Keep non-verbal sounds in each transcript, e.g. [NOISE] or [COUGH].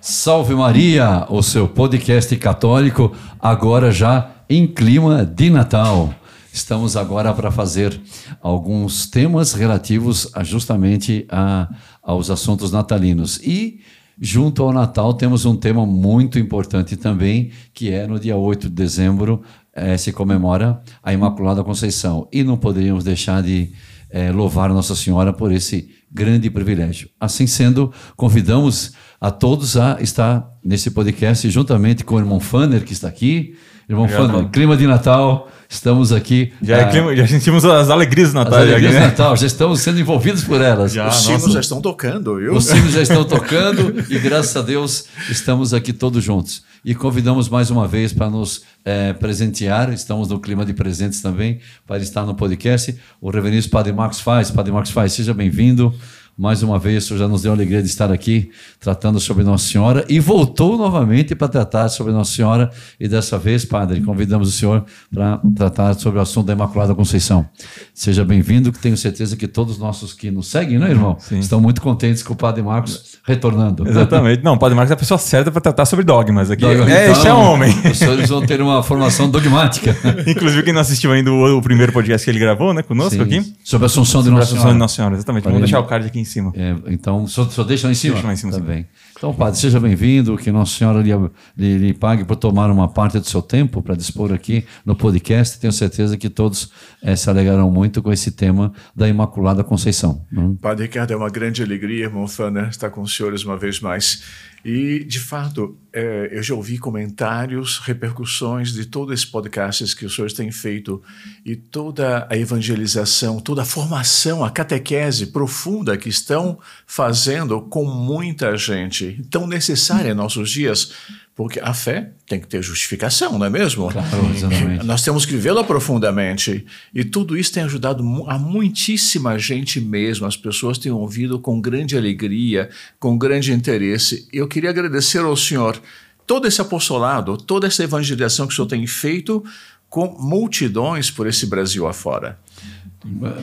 Salve Maria, o seu podcast católico, agora já em clima de Natal. Estamos agora para fazer alguns temas relativos a, justamente a, aos assuntos natalinos. E, junto ao Natal, temos um tema muito importante também, que é no dia 8 de dezembro, eh, se comemora a Imaculada Conceição. E não poderíamos deixar de eh, louvar Nossa Senhora por esse grande privilégio. Assim sendo, convidamos a todos a estar nesse podcast juntamente com o irmão Fanner, que está aqui. Irmão Obrigado, Fanner, clima de Natal, estamos aqui. Já, é ah, clima- já sentimos as alegrias do as Natal. alegrias já, de né? Natal, já estamos sendo envolvidos por elas. Já, Os sinos já estão tocando, viu? Os sinos já estão tocando e graças a Deus estamos aqui todos juntos. E convidamos mais uma vez para nos eh, presentear, estamos no clima de presentes também, para estar no podcast, o reverendo Padre Marcos Faz. Padre Marcos Faz, seja bem-vindo. Mais uma vez, o senhor já nos deu a alegria de estar aqui tratando sobre Nossa Senhora e voltou novamente para tratar sobre Nossa Senhora. E dessa vez, Padre, convidamos o senhor para tratar sobre o assunto da Imaculada Conceição. Seja bem-vindo, que tenho certeza que todos os nossos que nos seguem, né, irmão? Sim. Estão muito contentes com o Padre Marcos retornando. Exatamente. Não, o Padre Marcos é a pessoa certa para tratar sobre dogmas aqui. Então, é, esse é homem. Os senhores vão ter uma formação dogmática. [LAUGHS] Inclusive, quem não assistiu ainda o, o primeiro podcast que ele gravou, né, conosco Sim. aqui. Sobre a Assunção de Sobre a Nossa Assunção Senhora. de Nossa Senhora, exatamente. Vamos deixar o card aqui em cima. É, então, só, só deixa lá em cima? Deixa lá em cima, Tá sim. bem. Então, padre, seja bem-vindo, que Nossa Senhora lhe, lhe, lhe pague por tomar uma parte do seu tempo para dispor aqui no podcast. Tenho certeza que todos eh, se alegrarão muito com esse tema da Imaculada Conceição. né? Padre Ricardo, é uma grande alegria, irmão Fanner, estar com os senhores uma vez mais. E, de fato, é, eu já ouvi comentários, repercussões de todos esses podcasts que os senhores têm feito e toda a evangelização, toda a formação, a catequese profunda que estão fazendo com muita gente, tão necessária em nossos dias, porque a fé tem que ter justificação, não é mesmo? Claro, exatamente. Nós temos que vivê-la profundamente. E tudo isso tem ajudado a muitíssima gente mesmo. As pessoas têm ouvido com grande alegria, com grande interesse. Eu queria agradecer ao senhor todo esse apostolado, toda essa evangelização que o senhor tem feito com multidões por esse Brasil afora.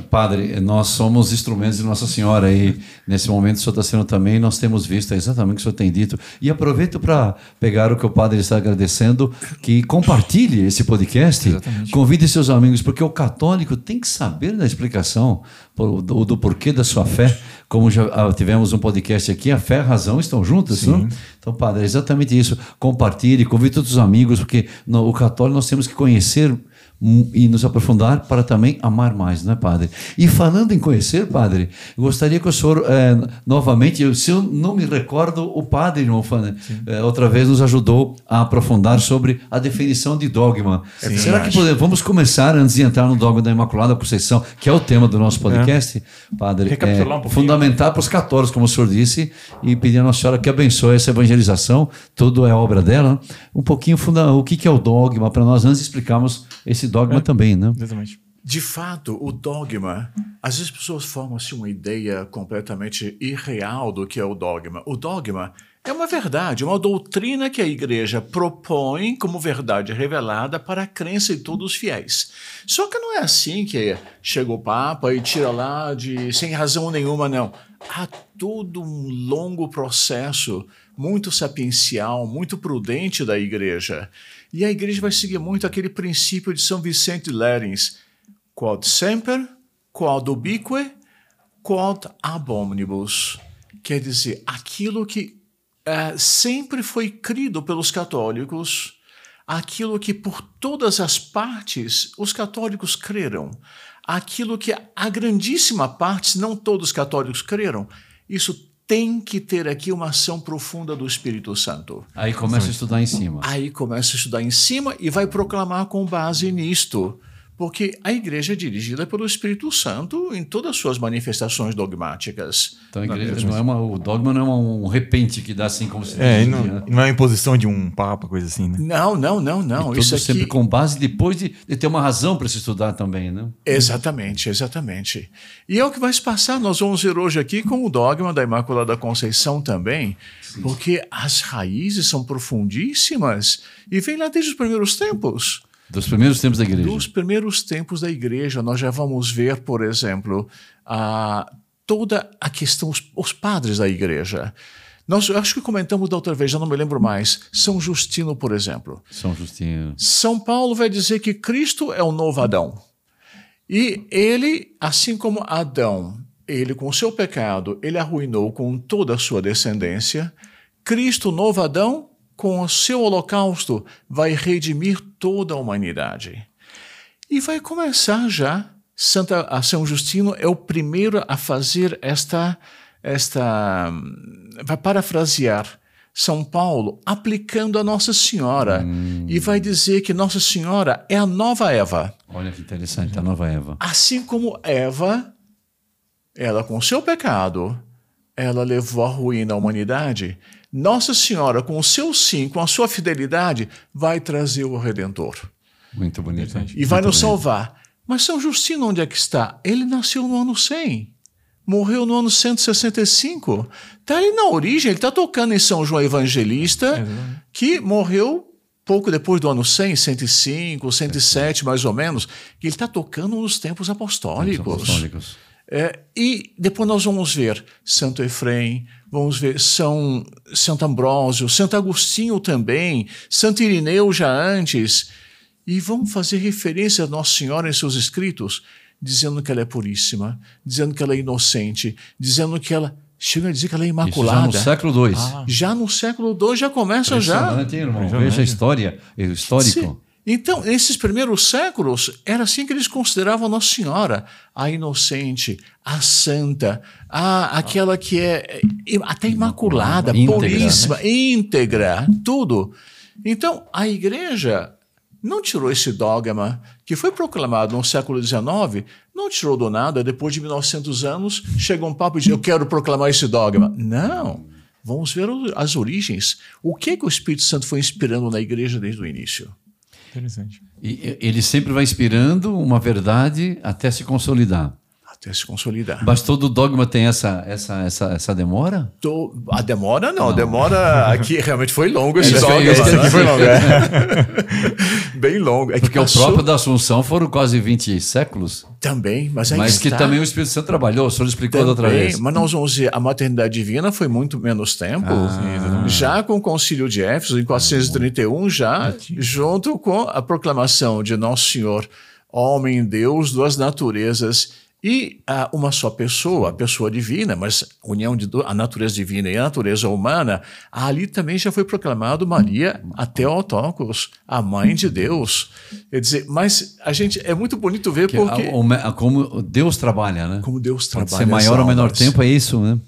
Padre, nós somos instrumentos de Nossa Senhora e nesse momento o senhor está sendo também, nós temos visto exatamente o que o senhor tem dito. E aproveito para pegar o que o Padre está agradecendo, que compartilhe esse podcast, convide seus amigos, porque o católico tem que saber da explicação do, do porquê da sua fé. Como já ah, tivemos um podcast aqui, a fé e a razão estão juntas, não? Então, Padre, é exatamente isso. Compartilhe, convide todos os amigos, porque no, o católico nós temos que conhecer e nos aprofundar para também amar mais, não é, Padre? E falando em conhecer, Padre, gostaria que o senhor, eh, novamente, eu- se eu não me recordo, o Padre, irmão Fana, eh, outra vez nos ajudou a aprofundar sobre a definição de dogma. Sim. Será que podemos, vamos começar, antes de entrar no dogma da Imaculada Conceição, que é o tema do nosso podcast, Padre, Recapitular eh, um pouquinho. fundamental para os católicos, como o senhor disse, e pedir a Nossa Senhora que abençoe essa evangelização, tudo é obra dela. Um pouquinho funda o que que é o dogma, para nós antes explicarmos esse dogma também, né? Exatamente. De fato, o dogma, às vezes as pessoas formam-se uma ideia completamente irreal do que é o dogma. O dogma é uma verdade, uma doutrina que a igreja propõe como verdade revelada para a crença de todos os fiéis. Só que não é assim que chega o Papa e tira lá de sem razão nenhuma, não. Há todo um longo processo muito sapiencial, muito prudente da igreja. E a igreja vai seguir muito aquele princípio de São Vicente de Lérins, quod semper, quod ubique, quod ab omnibus. Quer dizer, aquilo que eh, sempre foi crido pelos católicos, aquilo que por todas as partes os católicos creram, aquilo que a grandíssima parte, se não todos os católicos creram, isso tem que ter aqui uma ação profunda do Espírito Santo. Aí começa a estudar em cima. Aí começa a estudar em cima e vai proclamar com base nisto. Porque a igreja é dirigida pelo Espírito Santo em todas as suas manifestações dogmáticas. Então a igreja não é uma, o dogma não é um repente que dá assim como se É, diz, não, né? não é uma imposição de um papa, coisa assim, né? Não, não, não, não. Isso sempre aqui. com base depois de, de ter uma razão para se estudar também, né? Exatamente, exatamente. E é o que vai se passar. Nós vamos ver hoje aqui com o dogma da Imaculada Conceição também, porque as raízes são profundíssimas e vem lá desde os primeiros tempos. Dos primeiros tempos da igreja. Dos primeiros tempos da igreja, nós já vamos ver, por exemplo, a, toda a questão, os, os padres da igreja. Nós acho que comentamos da outra vez, já não me lembro mais. São Justino, por exemplo. São Justino. São Paulo vai dizer que Cristo é o novo Adão. E ele, assim como Adão, ele com o seu pecado, ele arruinou com toda a sua descendência, Cristo, novo Adão, com o seu holocausto, vai redimir toda a humanidade. E vai começar já. Santa, a São Justino é o primeiro a fazer esta, esta vai parafrasear São Paulo aplicando a Nossa Senhora Hum. e vai dizer que Nossa Senhora é a nova Eva. Olha que interessante, a nova Eva. Assim como Eva, ela com seu pecado, ela levou a ruína à humanidade, Nossa Senhora com o seu sim, com a sua fidelidade, vai trazer o Redentor Muito bonito. e vai Muito nos bonito. salvar. Mas São Justino, onde é que está? Ele nasceu no ano 100. Morreu no ano 165. Está ali na origem, ele está tocando em São João Evangelista, que morreu pouco depois do ano 100, 105, 107, mais ou menos. que Ele está tocando nos tempos apostólicos. Apostólicos. É, e depois nós vamos ver Santo Efrem, vamos ver São Santo Ambrósio, Santo Agostinho também, Santo Irineu já antes. E vamos fazer referência a Nossa Senhora em seus escritos, dizendo que ela é puríssima, dizendo que ela é inocente, dizendo que ela. Chega a dizer que ela é Isso já imaculada. no século II. Já no século II já começa já. Impressionante, irmão? Veja a história, o histórico. Sim. Então, nesses primeiros séculos, era assim que eles consideravam Nossa Senhora, a inocente, a santa, a, aquela que é é, até imaculada, Íntegra, puríssima, íntegra, tudo. Então, a igreja não tirou esse dogma que foi proclamado no século XIX, não tirou do nada, depois de 1900 anos, chega um papo e diz, eu quero proclamar esse dogma. Não. Vamos ver as origens. O que, que o Espírito Santo foi inspirando na igreja desde o início? Interessante. E ele sempre vai inspirando uma verdade até se consolidar. Até se consolidar. Mas todo dogma tem essa, essa, essa, essa demora? Tô- a demora não, a demora aqui realmente foi longo esse Isso dogma. esse aqui foi longo, é. [LAUGHS] Bem longo. É que Porque o passou próprio da Assunção foram quase 20 séculos. também, mas aí Mas que está. também o Espírito Santo trabalhou, o senhor explicou da outra Também, vez. Mas nós vamos ver, a maternidade divina foi muito menos tempo. Ah. já com o concílio de Éfeso, em 431, já junto com a proclamação de Nosso Senhor, homem Deus, duas naturezas e ah, uma só pessoa, a pessoa divina, mas união de a natureza divina e a natureza humana, ali também já foi proclamado Maria a Theotokos, a mãe de Deus. Quer dizer, mas a gente é muito bonito ver Que porque a- o a- como Deus trabalha, né? como Deus Pode trabalha ser maior ou menor tempo, é isso, né?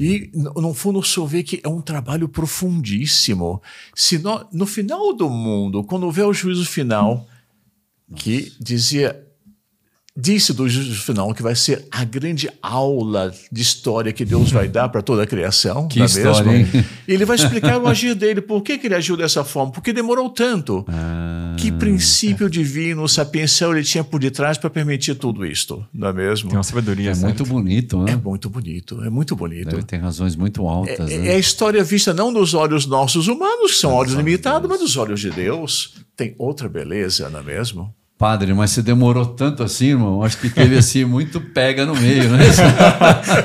E, no no fundo, só vê que é um trabalho profundíssimo. Se nó- no final do mundo, quando houver o juízo final, que dizia, disse do juízo final que vai ser a grande aula de história que Deus vai dar para toda a criação, Que é história, hein? Ele vai explicar o agir dele, por que, que ele agiu dessa forma, por que demorou tanto. Ah, Que princípio divino, sapiencial ele tinha por detrás para permitir tudo isto, não é mesmo? Tem uma sabedoria. é certo? muito bonito, né? É muito bonito, é muito bonito. Deve ter razões muito altas, É, né? é a história vista não dos olhos nossos humanos, que são olhos limitados, mas dos olhos de Deus. Tem outra beleza, não é mesmo? Padre, mas você demorou tanto assim, irmão? Acho que teve assim muito pega no meio, né? [LAUGHS]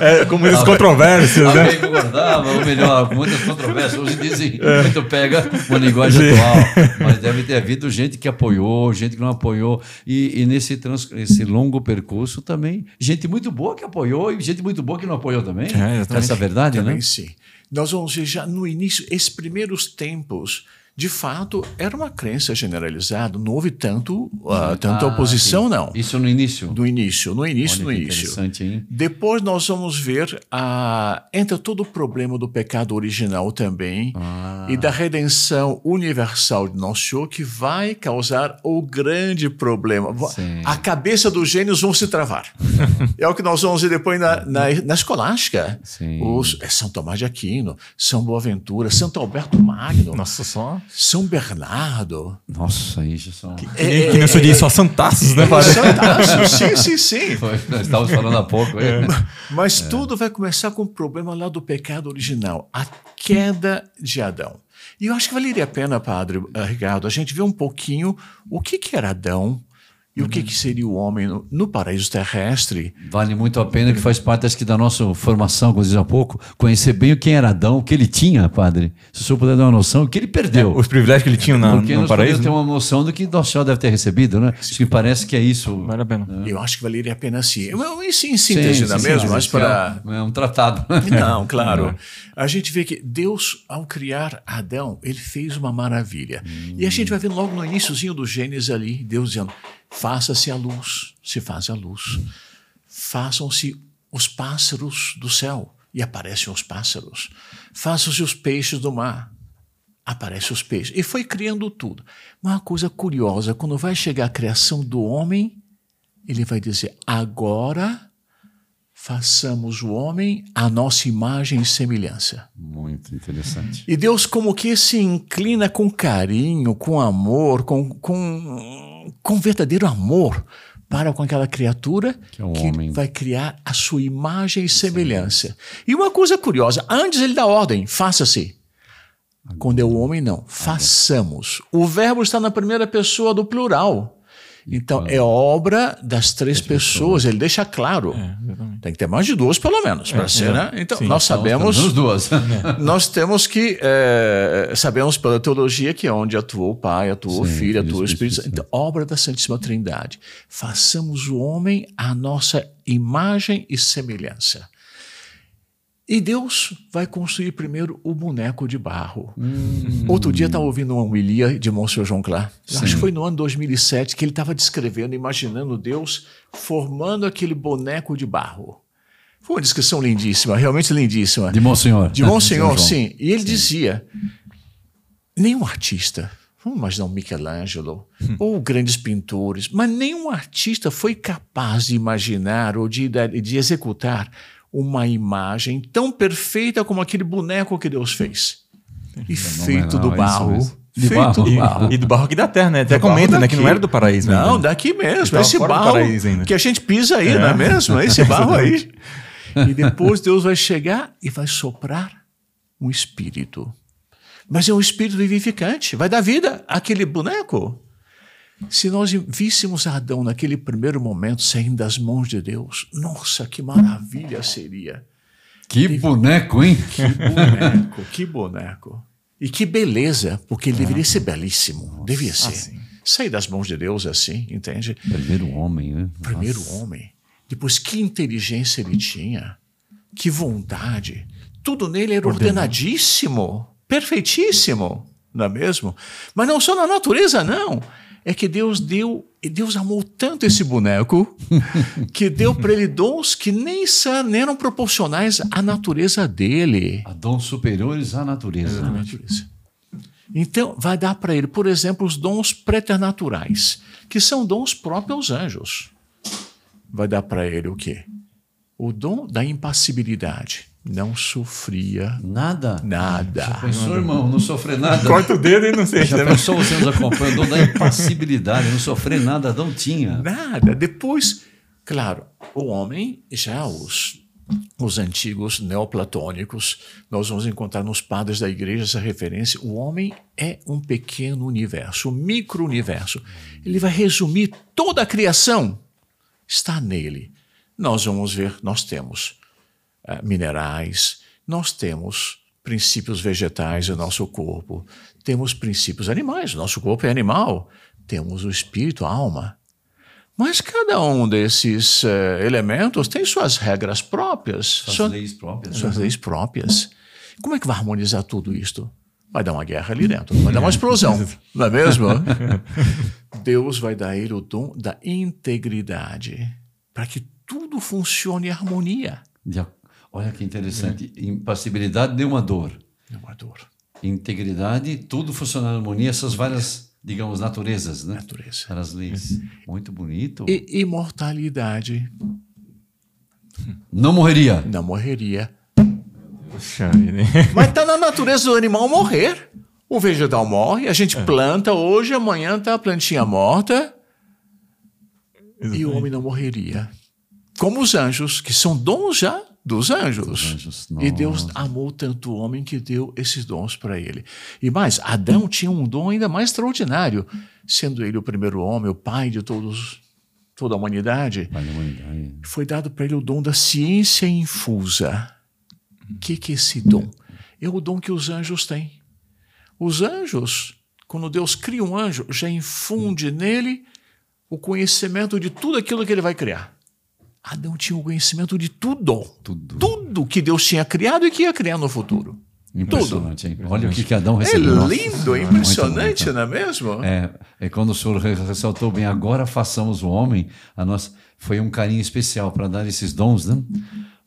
É, com muitas controvérsias, né? Alguém concordava, ou melhor, muitas controvérsias. Hoje dizem muito pega uma linguagem atual. Mas deve ter havido gente que apoiou, gente que não apoiou. E, e nesse trans, esse longo percurso também, gente muito boa que apoiou e gente muito boa que não apoiou também. É. Essa é a verdade, Também né? sim. Nós vamos ver já no início, esses primeiros tempos, de fato, era uma crença generalizada. Não houve tanto, ah, tanta Ah, oposição, não. Isso no início. Do início, no início, Olha no início. interessante, hein? Depois nós vamos ver a entra todo o problema do pecado original também Ah. e da redenção universal de Nosso Senhor que vai causar o grande problema. Sim. A cabeça dos gênios vão se travar. [LAUGHS] é o que nós vamos ver depois na, na, na escolástica. Sim. Os, é São Tomás de Aquino, São Boaventura, Santo Alberto Magno, Nossa, só. São Bernardo. Nossa, isso são. Que, nem- que nem eu sou de só santaços, né, padre? Fantástico, sim, [LAUGHS] sim, sim. Foi, nós estávamos falando há pouco. hein? Mas tudo vai começar com o problema lá do pecado original, a queda de Adão. E eu acho que valeria a pena, padre eh, Ricardo, a gente ver um pouquinho o que, que era Adão E o que, que seria o homem no, no paraíso terrestre? Vale muito a pena que faz parte acho que da nossa formação, como diz há pouco, conhecer bem quem era Adão, o que ele tinha, padre. Se o senhor puder dar uma noção, o que ele perdeu. Os privilégios que ele tinha na, Porque no nós paraíso. podemos ter uma noção do que Nosso Senhor deve ter recebido, né? Acho que parece que é isso. Vale a pena. Eu acho que valeria a pena sim. Em, em síntese, não é sim, mesmo? sim, Mas sim, para. É um tratado. [LAUGHS] Não, [LAUGHS] claro. A gente vê que Deus, ao criar Adão, ele fez uma maravilha. E a gente vai ver logo no iníciozinho do Gênesis ali, Deus dizendo: faça-se a luz, se faz a luz. Façam-se os pássaros do céu, e aparecem os pássaros. Façam-se os peixes do mar, aparecem os peixes. E foi criando tudo. Mas uma coisa curiosa, quando vai chegar a criação do homem, ele vai dizer: agora façamos o homem à nossa imagem e semelhança. Muito interessante. E Deus como que se inclina com carinho, com amor, com, com, com verdadeiro amor para com aquela criatura Que é o homem. vai criar a sua imagem e semelhança. E uma coisa curiosa, antes ele dá ordem, faça-se. Quando é o homem, não. Façamos. O verbo está na primeira pessoa do plural. Então, é obra das três pessoas. Ele deixa claro. Tem que ter mais de duas, pelo menos, para ser, né? Então, Sim, nós sabemos Os duas. [LAUGHS] nós temos que eh, sabemos pela teologia que é onde atua o Pai, atua o Filho, atua o Espírito Santo. Então, obra da Santíssima Trindade. Façamos o homem à nossa imagem e semelhança. E Deus vai construir primeiro o boneco de barro. Outro dia estava ouvindo uma homilia de Monsenhor João Clark. Eu Acho que foi no ano 2007 que ele estava descrevendo, imaginando Deus formando aquele boneco de barro. Foi uma descrição lindíssima, realmente lindíssima. De Monsenhor. De? Monsenhor, sim. E ele dizia: nenhum artista, vamos imaginar um Michelangelo, ou grandes pintores, mas nenhum artista foi capaz de imaginar ou de, de executar uma imagem tão perfeita como aquele boneco que Deus fez. E feito do é isso barro. De feito barro. do barro. e do barro aqui da terra, né? Até Do comenta, né? Que não era do paraíso. Não, ainda. daqui mesmo. Estava Esse barro que a gente pisa aí, não é mesmo? Esse barro aí. E depois Deus vai chegar e vai soprar um espírito. Mas é um espírito vivificante, vai dar vida àquele boneco. Se nós víssemos Adão naquele primeiro momento saindo das mãos de Deus, nossa, que maravilha seria. Que boneco, hein? Que boneco, que boneco. E que beleza, porque ele deveria ser belíssimo. devia ser. sim. Sair das mãos de Deus assim, entende? Primeiro homem, né? Primeiro homem. Depois, que inteligência ele tinha. Que vontade. Tudo nele era ordenadíssimo, perfeitíssimo, não é mesmo? Mas não só na natureza, não. É que Deus deu, Deus amou tanto esse boneco [LAUGHS] que deu para ele dons que nem, sa- nem eram proporcionais à natureza dele. A dons superiores à natureza. À natureza. Então, vai dar para ele, por exemplo, os dons preternaturais, que são dons próprios aos anjos. Vai dar para ele o quê? O dom da impassibilidade. Não sofria Nada. nada. Pensou, irmão, não sofrer nada. [LAUGHS] Corta o dedo e não sei. Já pensou você nos acompanhando? Da impassibilidade, não sofrer nada, Adão tinha. Nada. Depois, claro, o homem, já os, os antigos neoplatônicos, nós vamos encontrar nos padres da igreja essa referência. O homem é um pequeno universo, um micro-universo. Ele vai resumir toda a criação, está nele. Nós vamos ver, nós temos minerais, nós temos princípios vegetais no nosso corpo, temos princípios animais, nosso corpo é animal, temos o espírito, a alma. Mas cada um desses eh, elementos tem suas regras próprias, As sua- leis próprias. suas leis próprias. Como é que vai harmonizar tudo isto? Vai dar uma guerra ali dentro, vai dar uma explosão, [LAUGHS] não é mesmo? Deus vai dar ele o dom da integridade, para que tudo funcione em harmonia. De Olha que interessante. Impassibilidade deu uma dor. É uma dor. Integridade, tudo funcionando em harmonia, essas várias, digamos, naturezas, né? Natureza. Várias leis. Muito bonito. E imortalidade Não morreria. não morreria. Puxa vida, hein? Mas está na natureza do animal morrer. O vegetal morre, a gente planta hoje, amanhã está a plantinha morta e o homem não morreria. Como os anjos, que são dons já dos anjos. Dos anjos, E Deus amou tanto o homem que deu esses dons para ele. E mais, Adão tinha um dom ainda mais extraordinário, sendo ele o primeiro homem, o pai de todos, toda a humanidade. Humanidade. Foi dado para ele o dom da ciência infusa. O que, que é esse dom? É o dom que os anjos têm. Os anjos, quando Deus cria um anjo, já infunde nele o conhecimento de tudo aquilo que ele vai criar. Adão tinha o conhecimento de tudo. Tudo. Tudo que Deus tinha criado e que ia criar no futuro. Impressionante, hein? Olha o que, que Adão É recebeu. Nossa lindo, é Senhora, impressionante, não é mesmo? É, é quando o senhor re- ressaltou bem, agora façamos o homem, a nossa, foi um carinho especial para dar esses dons, né?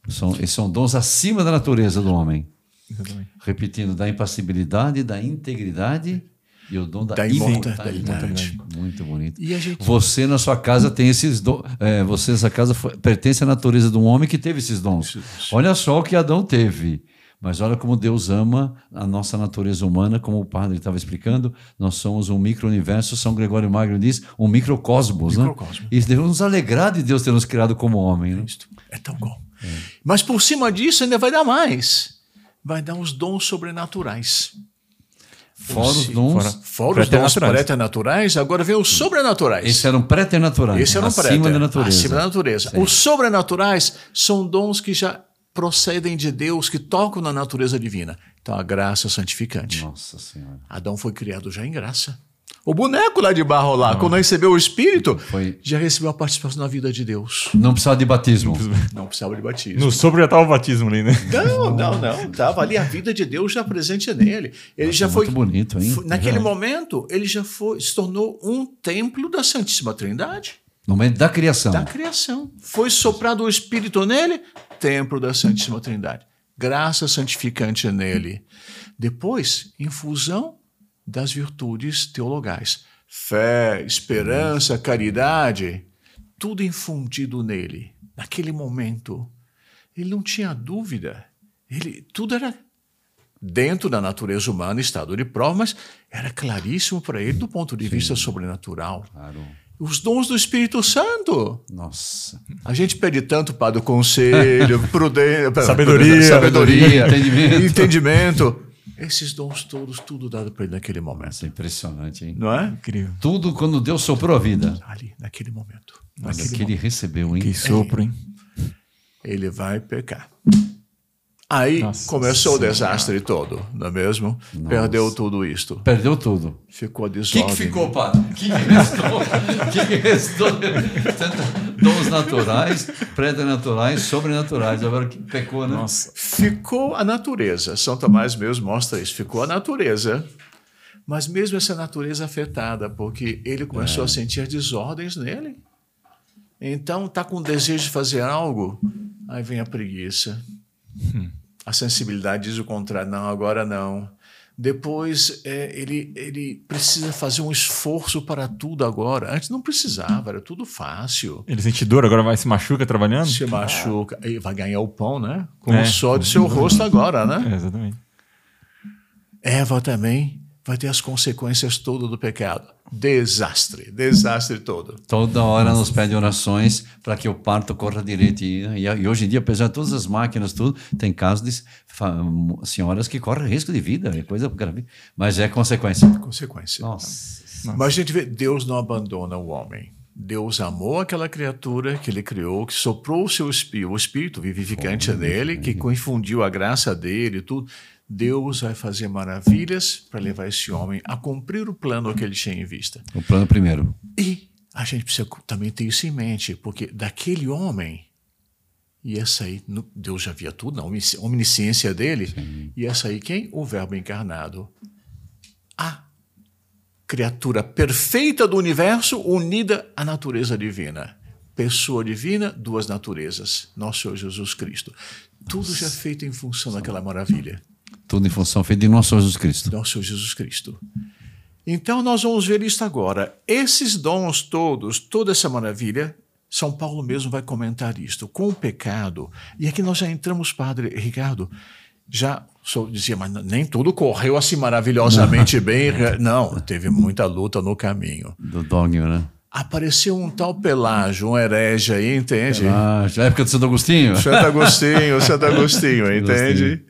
São, esses são dons acima da natureza do homem. Repetindo, da impassibilidade, da integridade e o dom da, Da imortalidade. imortalidade. Muito bonito. Gente- Você na sua casa tem esses dons. É, você nessa casa pertence à natureza de um homem que teve esses dons. Olha só o que Adão teve. Mas olha como Deus ama a nossa natureza humana, como o padre estava explicando. Nós somos um micro-universo, São Gregório Magno diz, um microcosmos. Microcosmo. Né? E devemos nos alegrar de Deus ter nos criado como homem. Né? É tão bom. Mas por cima disso ainda vai dar mais. Vai dar os dons sobrenaturais. Fora os Sim, dons. fora- Fora os dons Preternaturais. preternaturais, agora vem os sobrenaturais. Esses eram preternaturais. Esse era um acima préter, da natureza. Acima da natureza. Os sobrenaturais são dons que já procedem de Deus, que tocam na natureza divina. Então, a graça santificante. Nossa Senhora. Adão foi criado já em graça. O boneco lá de barro lá, quando recebeu o Espírito, Foi- já recebeu a participação na vida de Deus. Não precisava de batismo. Não precisava de batismo. No sobre já tava o batismo ali, né? Não, não, não. Estava ali a vida de Deus já presente nele. Ele já foi. muito bonito, hein? foi- naquele momento, ele já foi, se tornou um templo da Santíssima Trindade, No momento da criação. da criação. Foi soprado o Espírito nele, templo da Santíssima Trindade. Graça santificante nele. Depois, infusão das virtudes teologais. Fé, esperança, caridade, tudo infundido nele. Naquele momento, ele não tinha dúvida. Ele, tudo era dentro da natureza humana, estado de prova, mas era claríssimo para ele do ponto de vista sobrenatural. Claro. Os dons do Espírito Santo. Nossa. A gente pede tanto para o conselho, [LAUGHS] prudência, Sabedoria. sabedoria, [LAUGHS] Entendimento. entendimento. Esses dons todos, tudo dado para ele naquele momento. Isso é impressionante, hein? Não é? Incrível. Tudo quando Deus soprou a vida. Ali, naquele momento. Olha Naquele que ele recebeu, hein? Que sopro, hein? ele vai pecar. Aí Nossa começou o desastre todo, não é mesmo? Perdeu tudo isto. Perdeu tudo. Ficou a O que, desordem. que ficou, padre? O que, que restou? O [LAUGHS] que, que restou? Dons naturais, preternaturais, sobrenaturais. Agora que pecou, né? Nossa. Ficou a natureza. São Tomás mesmo mostra isso. Ficou a natureza. Mas mesmo essa natureza afetada, porque ele começou a sentir desordens nele. Então, tá com desejo de fazer algo, aí vem a preguiça. A sensibilidade diz o contrário. Não, agora não. Depois, é, ele, ele precisa fazer um esforço para tudo agora. Antes não precisava, era tudo fácil. Ele sente dor, agora vai se machuca trabalhando? Se machuca, aí vai ganhar o pão, né? Com É. o sol do seu rosto agora, né? É, exatamente. Eva também vai ter as consequências todas do pecado. Desastre, desastre todo. Toda hora nos pede orações para que o parto corra direito. E, e, e hoje em dia, apesar de todas as máquinas, tudo, tem casos de senhoras que correm risco de vida, é coisa grave. Mas é consequência. Consequência. Nossa. Mas a gente vê, Deus não abandona o homem. Deus amou aquela criatura que ele criou, que soprou o seu espírito, o espírito vivificante nele, que confundiu a graça dele e tudo. Deus vai fazer maravilhas para levar esse homem a cumprir o plano que ele tinha em vista. O plano primeiro. E a gente precisa também ter isso em mente, porque daquele homem ia sair, Deus já via tudo, na omnisci- omnisciência dele, ia sair quem? O Verbo encarnado. A criatura perfeita do universo unida à natureza divina. Pessoa divina, duas naturezas. Nosso Senhor Jesus Cristo. Tudo já feito em função daquela maravilha. Tudo em função feita de nosso Senhor Jesus Cristo. Nosso Senhor Jesus Cristo. Então nós vamos ver isto agora. Esses dons todos, toda essa maravilha, São Paulo mesmo vai comentar isto. Com o pecado, e aqui nós já entramos, Padre Ricardo, já senhor dizia, mas nem tudo correu assim maravilhosamente bem. Não, teve muita luta no caminho. Do dogma, né? apareceu um tal Pelágio, um herege aí, entende? Ah, na época do Santo Agostinho. Santo Agostinho, Santo Agostinho, [LAUGHS] entende?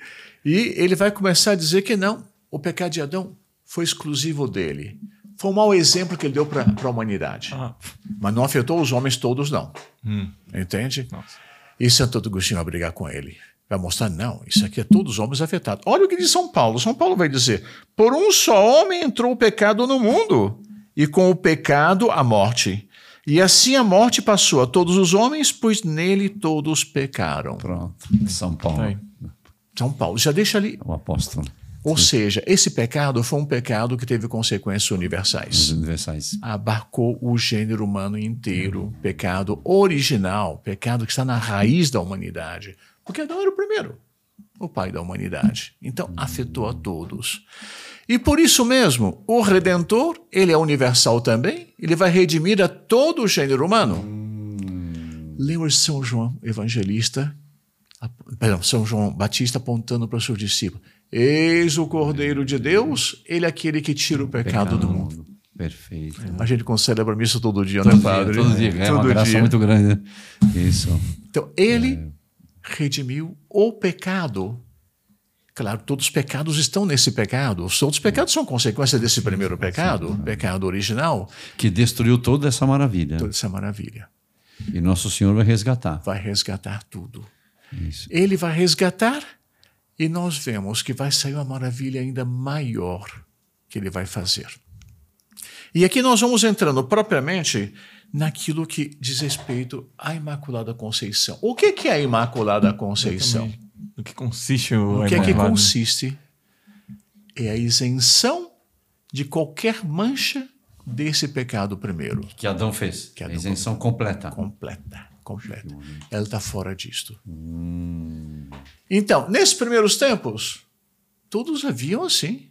E ele vai começar a dizer que não, o pecado de Adão foi exclusivo dele. Foi um mau exemplo que ele deu para a humanidade. Ah. Mas não afetou os homens todos, não. Hum. Entende? Nossa. E Santo Agostinho vai brigar com ele. Vai mostrar, não, isso aqui é todos os homens afetados. Olha o que diz São Paulo. São Paulo vai dizer: por um só homem entrou o pecado no mundo, e com o pecado a morte. E assim a morte passou a todos os homens, pois nele todos pecaram. Pronto. São Paulo. Aí. São Paulo já deixa ali. O apóstolo. Ou seja, esse pecado foi um pecado que teve consequências universais. universais. Abarcou o gênero humano inteiro. Pecado original, pecado que está na raiz da humanidade. Porque Adão era o primeiro, o pai da humanidade. Então, afetou a todos. E por isso mesmo, o Redentor, ele é universal também, ele vai redimir a todo o gênero humano. Lembra de São João Evangelista, perdão, São João Batista apontando para os seus discípulos: Eis o Cordeiro de Deus, ele é aquele que tira o pecado, do mundo. Perfeito. A gente celebra isso todo dia, Todo né, dia, Padre? todo dia. É uma Todo graça dia. muito grande. né? Isso. Então, ele redimiu o pecado. Claro, todos os pecados estão nesse pecado. Os outros pecados são consequência desse primeiro pecado, pecado original. Que destruiu toda essa maravilha. Toda essa maravilha. E nosso Senhor vai resgatar. Vai resgatar tudo. Isso. Ele vai resgatar e nós vemos que vai sair uma maravilha ainda maior que ele vai fazer. E aqui nós vamos entrando propriamente naquilo que diz respeito à Imaculada Conceição. O que que é a Imaculada Conceição? No que consiste o O que é que consiste? É a isenção de qualquer mancha desse pecado primeiro. Que Adão fez. Que a Adão isenção completa. Completa, completa. Ela está fora disto. Então, nesses primeiros tempos, todos haviam assim.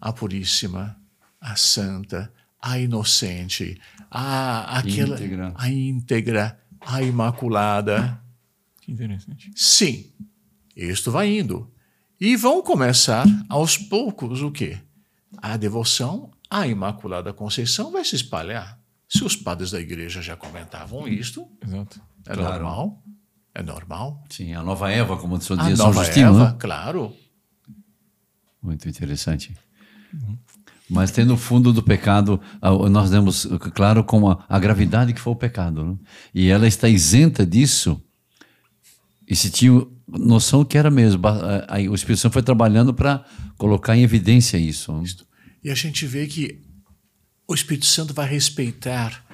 A puríssima, a santa, a inocente, a aquela Íntegra. a íntegra, a imaculada. Que interessante. Sim, isto vai indo. E vão começar aos poucos o quê? A devoção à Imaculada Conceição vai se espalhar. Se os padres da igreja já comentavam isto, Exato. é Claro. normal. É normal. Sim, a nova Eva, como dizia A São nova Justino. Eva, né? claro. Muito interessante. Mas tem no fundo do pecado, nós demos claro como a, a gravidade que foi o pecado. né? E ela está isenta disso. E se tinha noção que era mesmo. O Espírito Santo foi trabalhando para colocar em evidência isso. né? E a gente vê que o Espírito Santo vai respeitar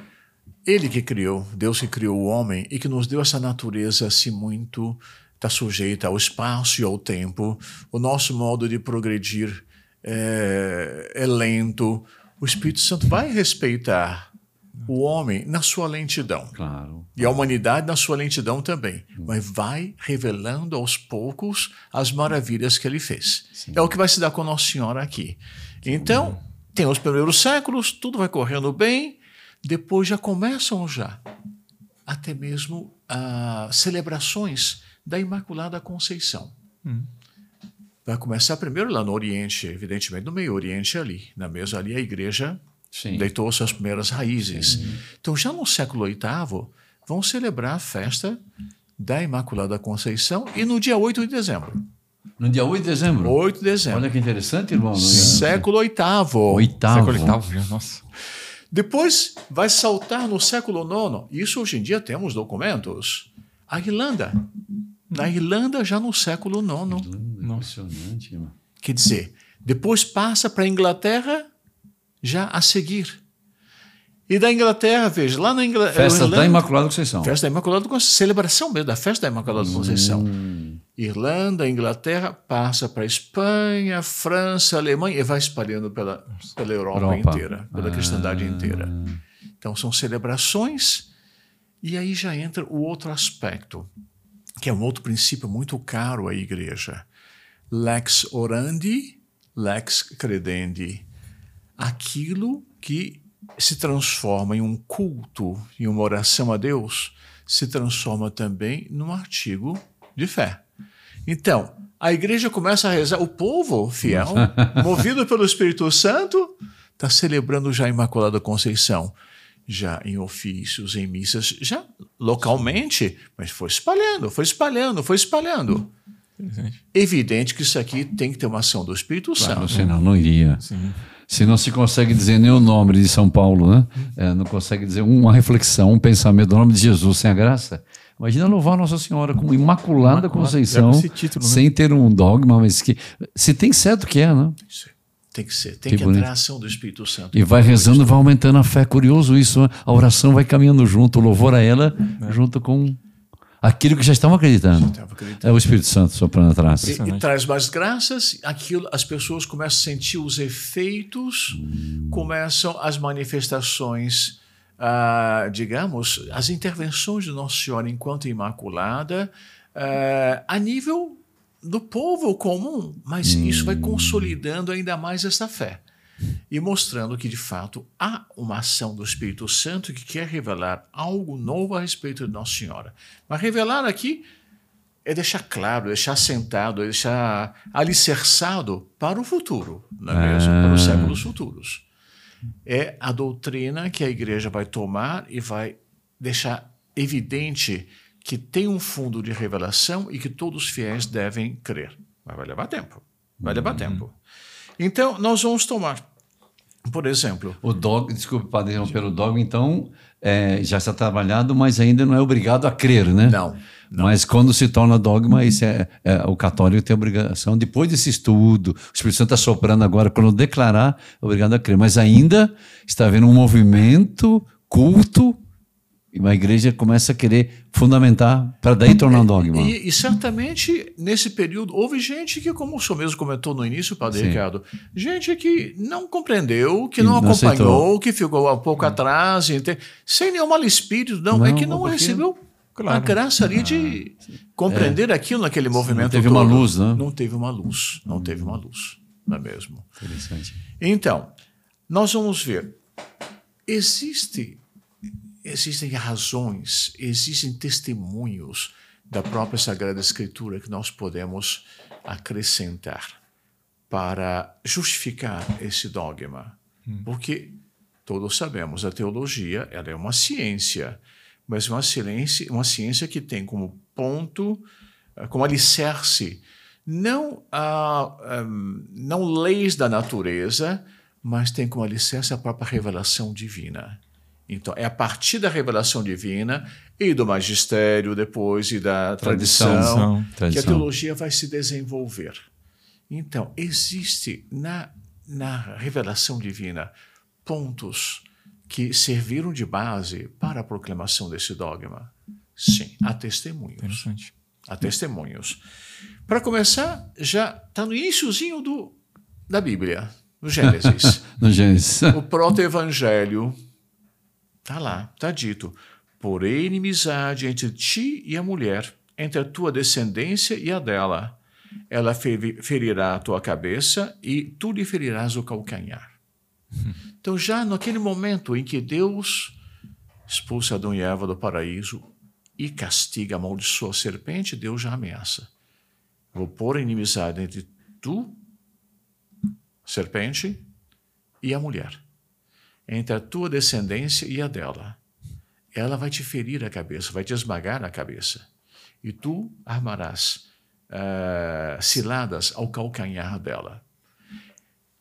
ele que criou, Deus que criou o homem e que nos deu essa natureza assim muito está sujeita ao espaço e ao tempo. O nosso modo de progredir é, é lento. O Espírito Santo vai respeitar o homem na sua lentidão. Claro. E a humanidade na sua lentidão também. Mas vai revelando aos poucos as maravilhas que ele fez. É o que vai se dar com Nossa Senhora aqui. Então, tem os primeiros séculos, tudo vai correndo bem, depois já começam já até mesmo ah, celebrações da Imaculada Conceição. Vai começar primeiro lá no Oriente, evidentemente, no meio Oriente ali. Na mesa ali a igreja Sim. deitou suas primeiras raízes. Então, já no século VIII, vão celebrar a festa da Imaculada Conceição e no dia 8 de dezembro. No dia 8 de dezembro. 8 de dezembro. Olha que interessante, irmão. Século VIII. Oitavo. Século oitavo, já, nossa. Depois vai saltar no século IX. Isso hoje em dia temos documentos. A Irlanda. Na Irlanda, já no século IX. Impressionante, irmão. Quer dizer, depois passa para a Inglaterra já a seguir. E da Inglaterra, veja, lá na Inglaterra. Festa da Imaculada Conceição. Festa da Imaculada Conceição. Celebração mesmo da festa da Imaculada Conceição. Irlanda, Inglaterra, passa para Espanha, França, Alemanha e vai espalhando pela, pela Europa, Europa. inteira, pela cristandade inteira. Então são celebrações e aí já entra o outro aspecto, que é um outro princípio muito caro à igreja. Lex orandi, lex credendi. Aquilo que se transforma em um culto, em uma oração a Deus, se transforma também num artigo de fé. Então, a igreja começa a rezar, o povo fiel, [LAUGHS] movido pelo Espírito Santo, está celebrando já a Imaculada Conceição. já em ofícios, em missas, já localmente, mas foi espalhando, foi espalhando, foi espalhando. Evidente que isso aqui tem que ter uma ação do Espírito Claro, Santo. senão não iria. Sim. Se não se consegue dizer nem o nome de São Paulo, né? É, não consegue dizer uma reflexão, um pensamento do nome de Jesus sem a graça. Imagina louvar Nossa Senhora como Imaculada, Imaculada, Conceição, título, né? sem ter um dogma, mas que se tem certo que é, né? Tem que ser, tem Que que, entrar a ação do Espírito Santo. E vai rezando, vai aumentando a fé. Curioso isso, né? a oração vai caminhando junto, o louvor a ela, junto com aquilo que já estavam acreditando. Acreditando. É o Espírito Santo soprando atrás. E, e traz mais graças, aquilo, as pessoas começam a sentir os efeitos, começam as manifestações, ah, digamos, as intervenções de Nossa Senhora enquanto Imaculada, ah, a nível do povo comum, mas isso vai consolidando ainda mais essa fé e mostrando que de fato há uma ação do Espírito Santo que quer revelar algo novo a respeito de Nossa Senhora. Mas revelar aqui é deixar claro, deixar sentado, deixar alicerçado para o futuro, não é mesmo? Para os séculos futuros. É a doutrina que a igreja vai tomar e vai deixar evidente que tem um fundo de revelação e que todos os fiéis devem crer. Mas vai levar tempo. Vai levar tempo. Então, nós vamos tomar, por exemplo, O dog, desculpe, padre, interromper o dogma, então, é, já está trabalhado, mas ainda não é obrigado a crer, né? Não, Mas quando se torna dogma, isso é, é, o católico tem a obrigação, depois desse estudo, o Espírito Santo está soprando agora, quando declarar, é obrigado a crer. Mas ainda está havendo um movimento, culto, e a igreja começa a querer fundamentar para daí tornar um dogma. E, e certamente nesse período houve gente que, como o senhor mesmo comentou no início, Padre Sim. Ricardo, gente que não compreendeu, que Que não não acompanhou, aceitou. que ficou um pouco atrás, ente- sem nenhum mal espírito, não, é Não, que não porque- recebeu a Claro. graça ali de compreender aquilo naquele movimento. teve todo. uma luz, né? Não teve uma luz, não teve uma luz, não é mesmo? Interessante. Então, nós vamos ver. Existe, existem razões, existem testemunhos da própria Sagrada Escritura que nós podemos acrescentar para justificar esse dogma. Porque todos sabemos, a teologia ela é uma ciência, mas uma ciência, uma ciência que tem como ponto, eh, como alicerce, não, a, ehm, não leis da natureza, mas tem como alicerce a própria revelação divina. Então, é a partir da revelação divina e do magistério depois e da Tradição. tradição, que a Tradição. teologia vai se desenvolver. Então, existe na, na revelação divina pontos que serviram de base para a proclamação desse dogma? Sim, há testemunhos. Interessante. Há testemunhos. Para começar, já está no iníciozinho do, da Bíblia, no Gênesis. [LAUGHS] No Gênesis. o proto-evangelho está lá, está dito. Porém, inimizade entre ti e a mulher, entre a tua descendência e a dela. Ela feri- ferirá a tua cabeça e tu lhe ferirás o calcanhar. [LAUGHS] Então, já naquele momento em que Deus expulsa Adão e Eva do paraíso e castiga, amaldiçoa a serpente, Deus já ameaça. Vou pôr inimizade entre tu, serpente, e a mulher, entre a tua descendência e a dela. Ela vai te ferir a cabeça, vai te esmagar a cabeça. E tu armarás ah, ciladas ao calcanhar dela.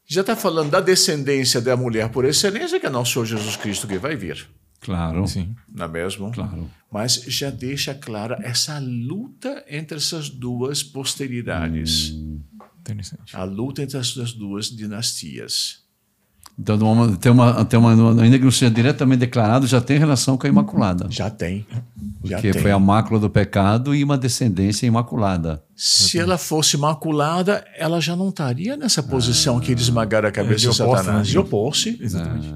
Já está falando da descendência da mulher por excelência, que é nosso Senhor Jesus Cristo que vai vir, Claro. Sim. não é mesmo? Claro. Mas já deixa clara essa luta entre essas duas posteridades. Interessante. A luta entre essas duas dinastias. Então, uma- tem uma, tem uma, ainda que não seja diretamente declarado, já tem relação com a Imaculada. Já tem. Já Porque tem. foi a mácula do pecado e uma descendência imaculada. Se ela fosse imaculada, ela já não estaria nessa posição que de esmagar a cabeça de de Satanás. né? De opor-se. Exatamente.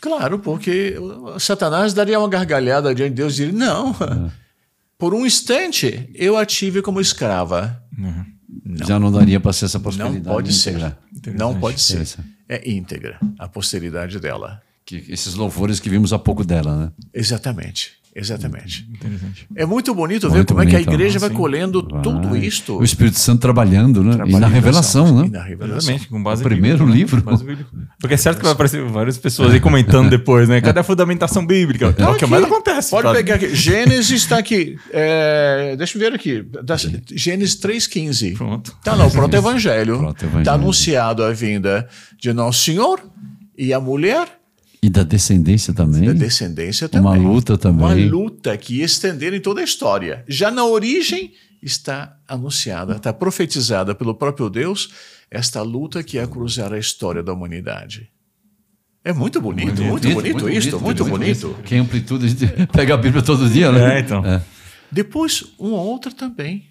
Claro, porque Satanás daria uma gargalhada diante de Deus e diria: Não, por um instante eu a tive como escrava. Uhum. Já não daria para ser essa possibilidade. Não pode ser. íntegra. Não pode ser. É íntegra a posteridade dela. Que esses louvores que vimos há pouco dela, né? Exatamente. Exatamente. Interessante. É muito bonito ver Muito como é que a bonito, igreja vai sim. colhendo tudo Vai. isto. O Espírito Santo trabalhando, né? E na Trabalhando revelação, e né? na revelação. Exatamente, com base O primeiro bíblica, né? livro. Bíblica. Porque é certo que vai aparecer várias pessoas aí comentando [LAUGHS] depois, né? Cadê a fundamentação bíblica? É o que mais acontece. Pode sabe? pegar aqui. [LAUGHS] Gênesis está aqui. É, deixa eu ver aqui. Gênesis 3,15. Pronto. Está lá, o. Proto-evangelho. Está anunciado a vinda de Nosso Senhor e a mulher E da descendência também. da descendência também. Uma luta também. Uma luta que ia estender em toda a história. Já na origem está anunciada, está profetizada pelo próprio Deus esta luta que ia cruzar a história da humanidade. É muito bonito, muito, bonito, isto, muito, bonito. Que amplitude, a gente [LAUGHS] pega a Bíblia todo dia, né? É, então. É. Depois, uma outra também.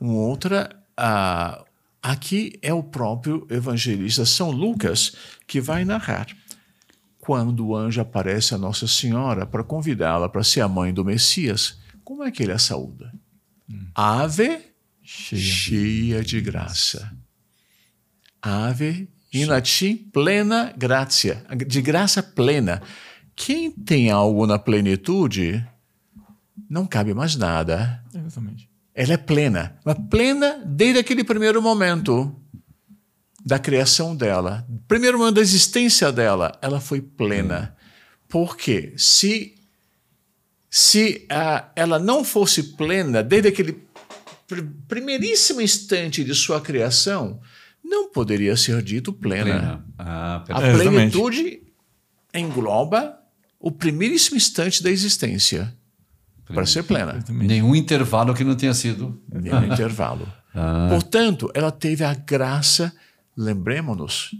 Uma outra. ah, aqui é o próprio evangelista São Lucas que vai narrar. Quando o anjo aparece a Nossa Senhora para convidá-la para ser a mãe do Messias, como é que ele a saúda? Ave Cheia. cheia de graça. Ave, em latim, plena gratia, de graça plena. Quem tem algo na plenitude, não cabe mais nada. Exatamente. Ela é plena, mas plena desde aquele primeiro momento da criação dela, primeiro momento da existência dela, ela foi plena. Porque se se ah, ela não fosse plena desde aquele pr- primeiríssimo instante de sua criação, não poderia ser dito plena. Plena. Ah, A. É, plenitude engloba o primeiríssimo instante da existência para ser plena. Nenhum intervalo que não tenha sido. Nenhum [LAUGHS] intervalo. Ah. Portanto, ela teve a graça, lembremos-nos,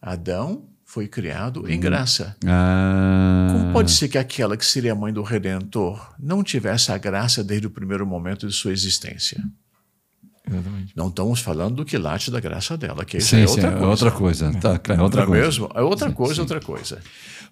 Adão foi criado em graça. Ah. Como pode ser que aquela que seria a mãe do Redentor não tivesse a graça desde o primeiro momento de sua existência? Exatamente. Não estamos falando do quilate da graça dela, que isso Sim, é sim, outra é coisa. outra coisa. Tá, é outra Não é coisa. mesmo? É outra coisa, outra coisa.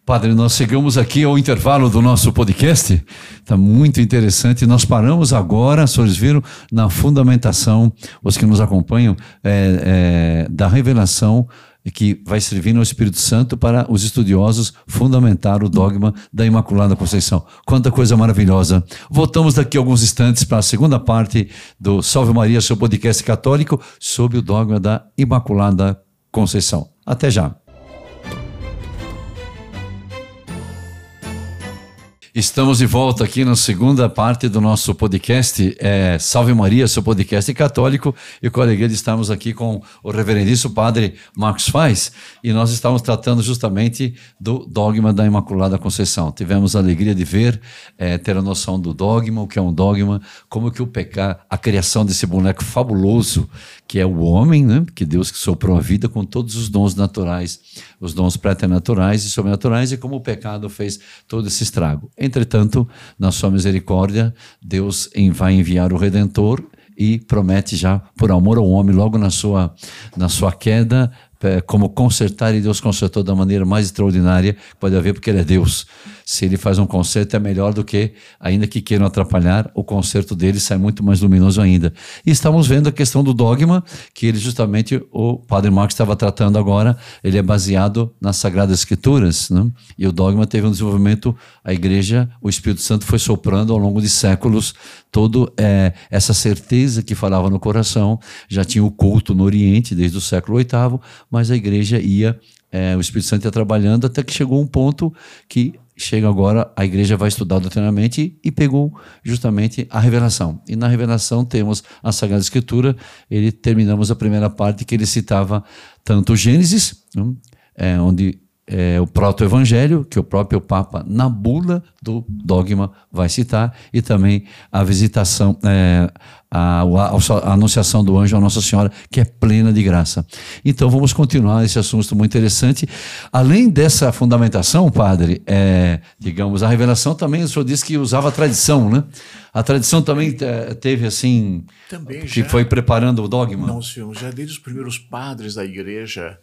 Padre, nós chegamos aqui ao intervalo do nosso podcast. Está muito interessante. Nós paramos agora, senhores viram, na fundamentação, os que nos acompanham, é, é, da revelação que vai servir no Espírito Santo para os estudiosos fundamentar o dogma da Imaculada Conceição. Quanta coisa maravilhosa. Voltamos daqui a alguns instantes para a segunda parte do Salve Maria, seu podcast católico, sobre o dogma da Imaculada Conceição. Até já. Estamos de volta aqui na segunda parte do nosso podcast, é, Salve Maria, seu podcast católico, e com a alegria de estarmos aqui com o reverendíssimo padre Marcos Faz, e nós estamos tratando justamente do dogma da Imaculada Conceição. Tivemos a alegria de ver, é, ter a noção do dogma, o que é um dogma, como que o pecado, a criação desse boneco fabuloso, que é o homem, né? que Deus que soprou a vida com todos os dons naturais, os dons preternaturais e sobrenaturais, e como o pecado fez todo esse estrago. Entretanto, na sua misericórdia, Deus vai enviar o Redentor e promete já, por amor ao homem, logo na sua, na sua queda, eh, como consertar, e Deus consertou da maneira mais extraordinária que pode haver, porque Ele é Deus. Se Ele faz um conserto, é melhor do que, ainda que queiram atrapalhar, o conserto dele sai muito mais luminoso ainda. E estamos vendo a questão do dogma, que ele justamente, o Padre Marcos estava tratando agora, ele é baseado nas Sagradas Escrituras, né? e o dogma teve um desenvolvimento, a igreja, o Espírito Santo foi soprando ao longo de séculos todo eh, essa certeza que falava no coração, já tinha o culto no Oriente desde o século VIII, mas a igreja ia, eh, o Espírito Santo ia trabalhando até que chegou um ponto que chega agora, a igreja vai estudar doutrinamente e pegou justamente a revelação. E na revelação temos a Sagrada Escritura, ele terminamos a primeira parte que ele citava tanto Gênesis, né, é, onde é, o proto-evangelho, que o próprio Papa, na bula do dogma, vai citar, e também a visitação, é, a, a- a anunciação do anjo à Nossa Senhora, que é plena de graça. Então vamos continuar esse assunto muito interessante. Além dessa fundamentação, padre, é, digamos, a revelação também, o senhor disse que usava a tradição, né? A tradição também é, teve assim, Também que já- foi preparando o dogma. Nós vimos, já desde os primeiros padres da igreja,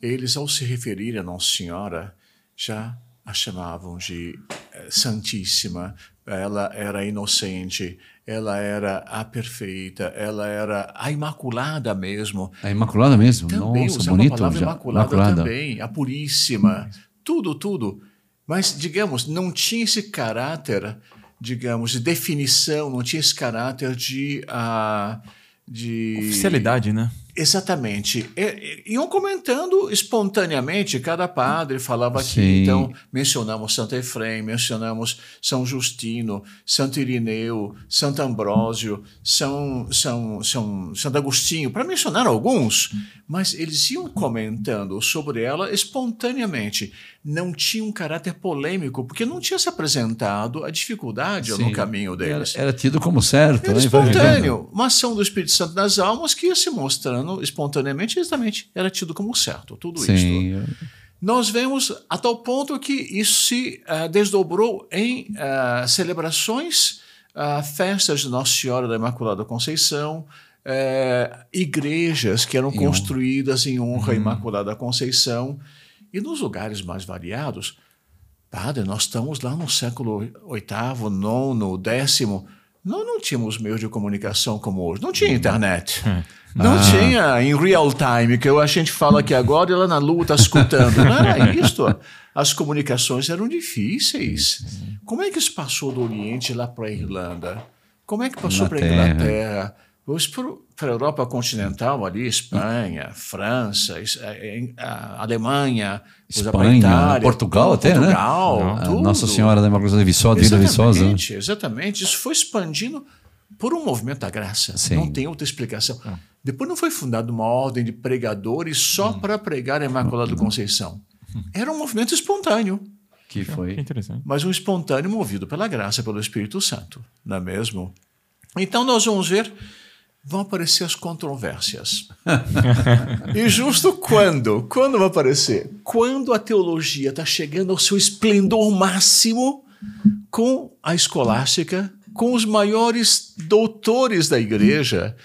eles, ao se referirem a Nossa Senhora, já a chamavam de eh, Santíssima, ela era inocente, ela era a perfeita, ela era a Imaculada mesmo. A Imaculada mesmo? Também Nossa, usava bonito. a palavra já. Imaculada, também, a Puríssima, tudo, tudo. Mas, digamos, não tinha esse caráter, digamos, de definição, não tinha esse caráter de. Uh, de Oficialidade, né? Exatamente. E, iam comentando espontaneamente, cada padre falava aqui. Então, mencionamos Santo Efrem, mencionamos São Justino, Santo Irineu, Santo Ambrósio, São, São, São, Santo Agostinho, para mencionar alguns, mas eles iam comentando sobre ela espontaneamente. Não tinha um caráter polêmico, porque não tinha se apresentado a dificuldade Sim. no caminho deles. Era, era tido como certo. Era né? espontâneo. Uma ação do Espírito Santo nas almas que ia se mostrando espontaneamente, exatamente, era tido como certo, tudo Sim. isso. Nós vemos a tal ponto que isso se uh, desdobrou em uh, celebrações, uh, festas de Nossa Senhora da Imaculada Conceição, igrejas que eram construídas em honra à uhum. Imaculada Conceição, e nos lugares mais variados. Padre, nós estamos lá no século VIII, IX, X. Nós não tínhamos meios de comunicação como hoje. Não tinha internet. É. [LAUGHS] Não ah. tinha em real time, que a gente fala aqui agora e lá na Lua está escutando. Não era [LAUGHS] isso. As comunicações eram difíceis. Como é que isso passou do Oriente lá para a Irlanda? Como é que passou para a Inglaterra? Para a Europa continental, ali, Espanha, França, é, Alemanha, Espanha, Portugal até, Portugal, né? Tudo. Nossa Senhora da Imaculada Viçosa, Vila Viçosa. Exatamente, exatamente. Isso foi expandindo por um movimento da graça. Sim. Não tem outra explicação. Ah. Depois não foi fundada uma ordem de pregadores só hum. para pregar a Imaculada Conceição. Era um movimento espontâneo. Que foi. Que interessante. Mas um espontâneo movido pela graça, pelo Espírito Santo. Não é mesmo? Então nós vamos ver. Vão aparecer as controvérsias. [LAUGHS] e justo quando? Quando vai aparecer? Quando a teologia está chegando ao seu esplendor máximo com a escolástica, com os maiores doutores da igreja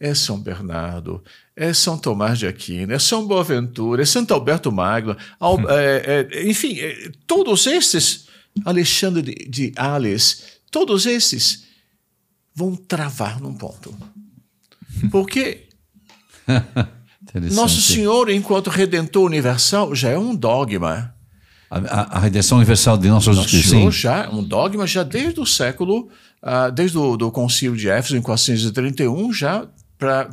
é São Bernardo, é São Tomás de Aquino, é São Boaventura, é Santo Alberto Magno, hum. [LAUGHS] é, é, enfim, é, todos esses, Alexandre de, de Ales, todos esses vão travar num ponto. Porque Nosso Senhor, enquanto Redentor Universal, já é um dogma. A, a, a redenção universal de nosso Jesus Cristo. Senhor já um dogma já desde o século, uh, desde o do concílio de Éfeso em 431, já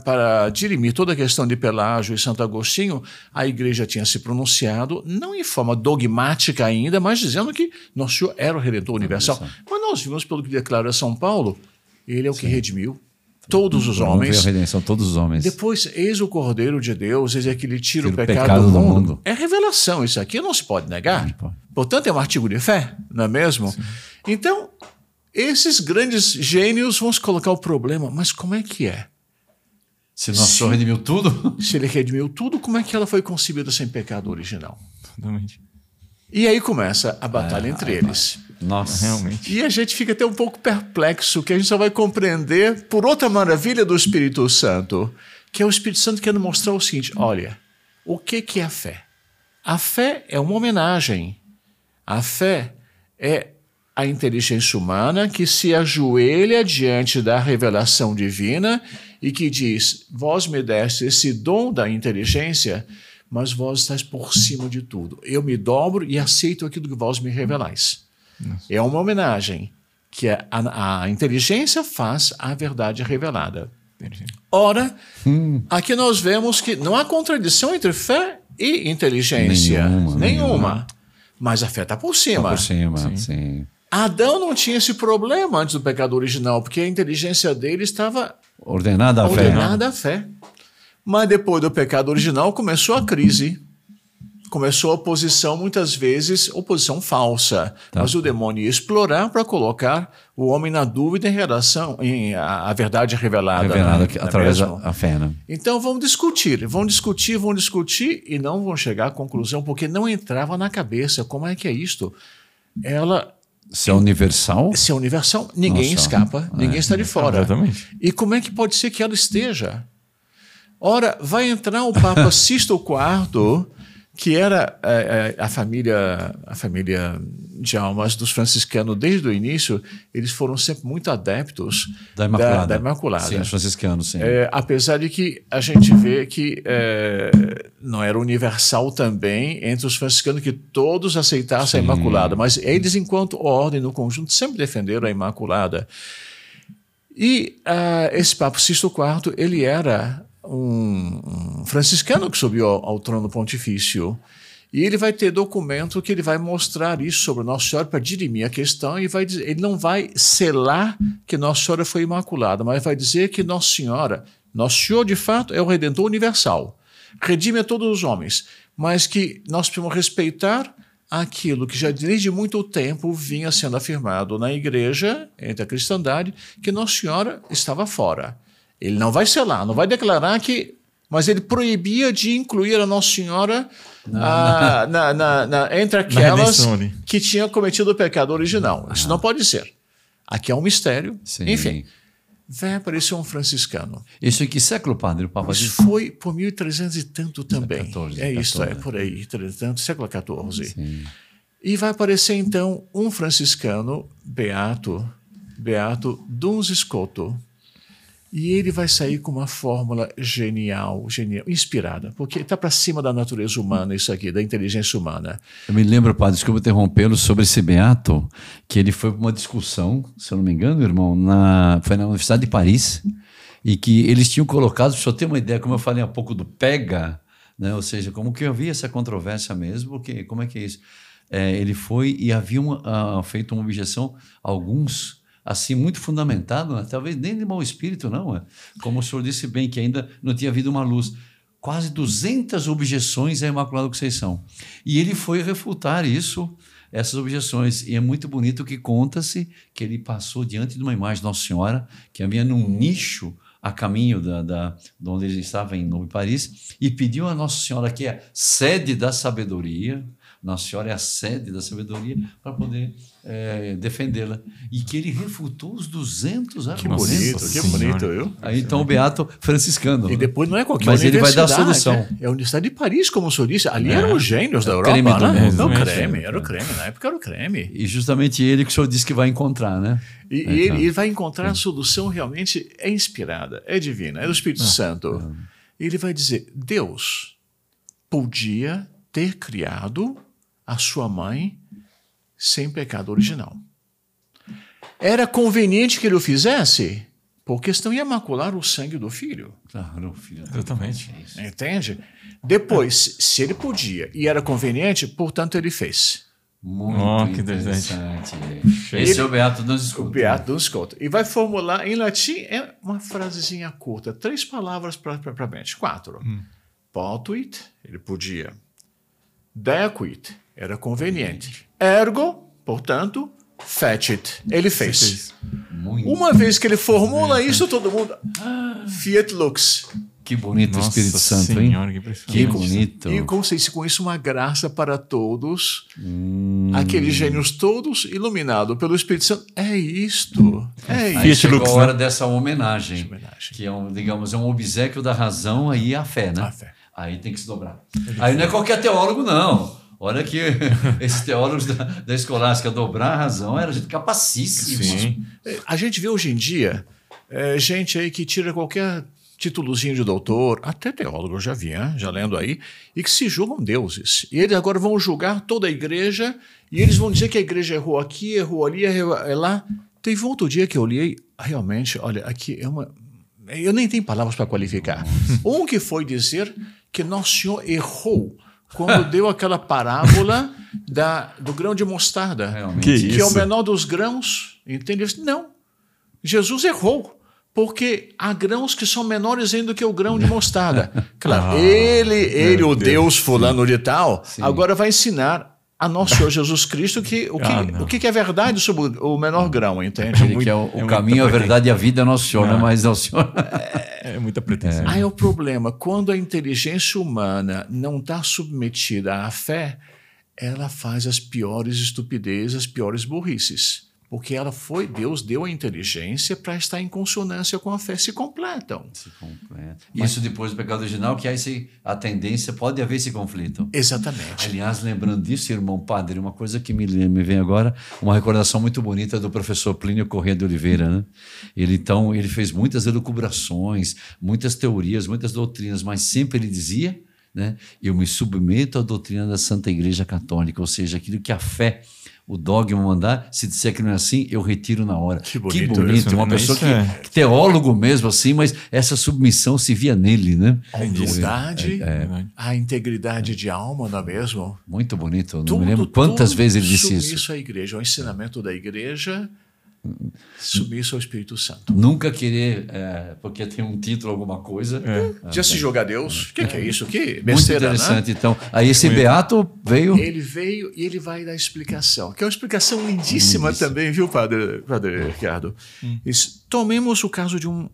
para dirimir toda a questão de Pelágio e Santo Agostinho, a igreja tinha se pronunciado, não em forma dogmática ainda, mas dizendo que nosso Senhor era o Redentor universal. Mas nós vimos, pelo que declara São Paulo, ele é o que Sim. redimiu todos os homens. a redenção, todos os homens. Depois, eis o Cordeiro de Deus, eis é que lhe tira, tira o pecado, pecado do, mundo. do, mundo. É revelação, isso aqui não se pode negar. Pode. Portanto, é um artigo de fé, não é mesmo? Sim. Então, esses grandes gênios vão se colocar o problema, mas como é que é? Se nosso Senhor redimiu tudo? [LAUGHS] Se ele redimiu tudo, como é que ela foi concebida sem pecado original? Totalmente. E aí começa a batalha é, entre eles. Nossa, realmente. E a gente fica até um pouco perplexo, que a gente só vai compreender por outra maravilha do Espírito Santo, que é o Espírito Santo querendo mostrar o seguinte: olha, o que, que é a fé? A fé é uma homenagem. A fé é a inteligência humana que se ajoelha diante da revelação divina e que diz: Vós me deste esse dom da inteligência, mas vós estáis por cima de tudo. Eu me dobro e aceito aquilo que vós me revelais. Nossa. É uma homenagem que a, a, inteligência faz à verdade revelada. Ora, hum. aqui nós vemos que não há contradição entre fé e inteligência. Nenhuma. nenhuma. nenhuma. Mas a fé está por cima. Tá por cima, sim. sim. Adão não tinha esse problema antes do pecado original, porque a inteligência dele estava ordenada à fé. Ordenada à fé. Mas depois do pecado original começou a crise. Começou a oposição, muitas vezes, oposição falsa. Tá. Mas o demônio ia explorar para colocar o homem na dúvida em relação à verdade revelada. Revelada né? através da fé. Né? Então vão discutir, vão discutir, vão discutir e não vão chegar à conclusão, porque não entrava na cabeça como é que é isto. Ela se é universal? Se é universal, ninguém Nossa. escapa, ninguém é, está de fora. Exatamente. E como é que pode ser que ela esteja? Ora, vai entrar o Papa [LAUGHS] Sisto IV, que era é, é, a família a família de almas dos franciscanos desde o início eles foram sempre muito adeptos da Imaculada, da, da Imaculada. Sim, os franciscanos, sim. É, apesar de que a gente vê que é, não era universal também entre os franciscanos que todos aceitassem sim. a Imaculada, mas eles enquanto ordem no conjunto sempre defenderam a Imaculada. E uh, esse Papa Sisto IV ele era um, franciscano que subiu ao, ao, trono pontifício. E ele vai ter documento que ele vai mostrar isso sobre Nossa Senhora para dirimir a questão e vai dizer, ele não vai selar que Nossa Senhora foi imaculada, mas vai dizer que Nossa Senhora, Nosso Senhor de fato é o Redentor universal, redime a todos os homens, mas que nós precisamos respeitar aquilo que já desde muito tempo vinha sendo afirmado na igreja, entre a cristandade, que Nossa Senhora estava fora. Ele não vai selar, não vai declarar que. Mas ele proibia de incluir a Nossa Senhora ah, na, na, na, entre aquelas que tinham cometido o pecado original. Isso não pode ser. Aqui é um mistério. Sim. Enfim, vai aparecer um franciscano. Isso em que século, padre? O Papa isso foi por 1300 e tanto também. 14, é isso, é por aí, tanto, século XIV. E vai aparecer então um franciscano, Beato, Beato Duns Escoto e ele vai sair com uma fórmula genial, genial, inspirada, porque está para cima da natureza humana isso aqui, da inteligência humana. Eu me lembro, padre, desculpa interrompê-lo, sobre esse Beato, que ele foi para uma discussão, se eu não me engano, irmão, na, foi na Universidade de Paris, e que eles tinham colocado, para o senhor ter uma ideia, como eu falei há pouco, do PEGA, né? ou seja, como que havia essa controvérsia mesmo, porque, como é que é isso? É, ele foi e havia uh, feito uma objeção alguns assim muito fundamentado, né? talvez nem de mau espírito, não. É? Como o senhor disse bem, que ainda não tinha havido uma luz. Quase 200 objeções à Imaculada Conceição. E ele foi refutar isso, essas objeções. E é muito bonito que conta-se que ele passou diante de uma imagem de Nossa Senhora, que havia num nicho a caminho da, da, de onde ele estava em Novo Paris, e pediu a Nossa Senhora, que é sede da sabedoria, nossa Senhora é a sede da sabedoria para poder é, defendê-la. E que ele refutou os 200 argumentos. Que bonito, que bonito, viu? Aí então o Beato franciscano. E depois não é qualquer Mas ele vai dar a solução. Né? É a Universidade de Paris, como o senhor disse. Ali é. eram os gênios da Europa, creme né? Não, o creme, era o creme. Na época era o creme. E justamente ele que o senhor disse que vai encontrar, né? E, ele, ele, vai encontrar a solução realmente é inspirada, é divina, é do Espírito ah, Santo. Ah. Ele vai dizer, Deus podia ter criado a sua mãe sem pecado original. Era conveniente que ele o fizesse? Por questão ia macular o sangue do filho. Claro, filho. Exatamente. Entende? Depois, se ele podia e era conveniente, portanto ele fez. Muito oh, interessante. Esse ele, é o Beato Duns Scoto. O Beato Scoto. E vai formular em latim, é uma frasezinha curta, três palavras propriamente, quatro. Hum. Potuit, ele podia. Dequit, era conveniente. Ergo, portanto, fetch Ele fez. Muito Uma vez que ele formula isso, todo mundo. Ah, Fiat Lux. Que bonito Nossa o Espírito Santo, Senhora, hein? Que, que bonito. E com isso uma graça para todos, hum. aqueles gênios todos iluminados pelo Espírito Santo. É isto. É aí isso. chegou a hora né? dessa homenagem, homenagem, que é um, digamos, é um obsequio da razão aí a fé, né? A fé. Aí tem que se dobrar. Aí não é qualquer teólogo, não. Olha que [LAUGHS] esses teólogos da, da escolástica dobrar a razão era gente capacíssima. Sim. A gente vê hoje em dia é, gente aí que tira qualquer títulozinho de doutor, até teólogo eu já vi, hein? já lendo aí, e que se julgam deuses. E eles agora vão julgar toda a igreja, e eles vão dizer que a igreja errou aqui, errou ali, errou lá. Teve outro dia que eu li, realmente, olha, aqui é uma. Eu nem tenho palavras para qualificar. Um que foi dizer que Nosso Senhor errou quando deu aquela parábola da, do grão de mostarda, que, que é o menor dos grãos. Entendeu? Não. Jesus errou. Porque há grãos que são menores ainda que o grão de mostarda. [LAUGHS] Claro, ah, ele, ele o Deus, Deus fulano de tal, Sim. agora vai ensinar a nosso Senhor Jesus Cristo que, o, que, ah, o que é verdade sobre o menor grão, entende? Ele que é o, é o caminho, a verdade e a vida é Nosso Senhor, não, é mais é o Senhor. É, é muita pretensão. Aí é o problema, quando a inteligência humana não está submetida à fé, ela faz as piores estupidezes, as piores burrices. Porque ela foi, Deus deu a inteligência para estar em consonância com a fé, se completam. Se completa. Isso depois do pecado original, que há esse, a tendência, pode haver esse conflito. Exatamente. Aliás, lembrando disso, irmão padre, uma coisa que me, me vem agora, uma recordação muito bonita do professor Plínio Corrêa de Oliveira. Né? Ele, então, ele fez muitas elucubrações, muitas teorias, muitas doutrinas, mas sempre ele dizia, né, eu me submeto à doutrina da Santa Igreja Católica, ou seja, aquilo que a fé o dogma mandar, se disser que não é assim, eu retiro na hora. Que bonito, que bonito. isso, uma né? pessoa Isso que, é- que teólogo mesmo assim, mas essa submissão se via nele, né? A humildade, É, a integridade de alma, não é mesmo? Muito bonito. Eu não Tudo, me lembro quantas vezes ele disse submisso isso. à igreja, ao ensinamento da igreja, submisso ao Espírito Santo. Nunca querer, é, porque tem um título, alguma coisa. Já se joga a Deus? O que, que é isso? Que Muito besteira, né? interessante. Então, aí esse Beato veio. Ele veio e ele vai dar explicação, que é uma explicação lindíssima também, viu, padre, padre Ricardo? Isso- Tomemos o caso de um,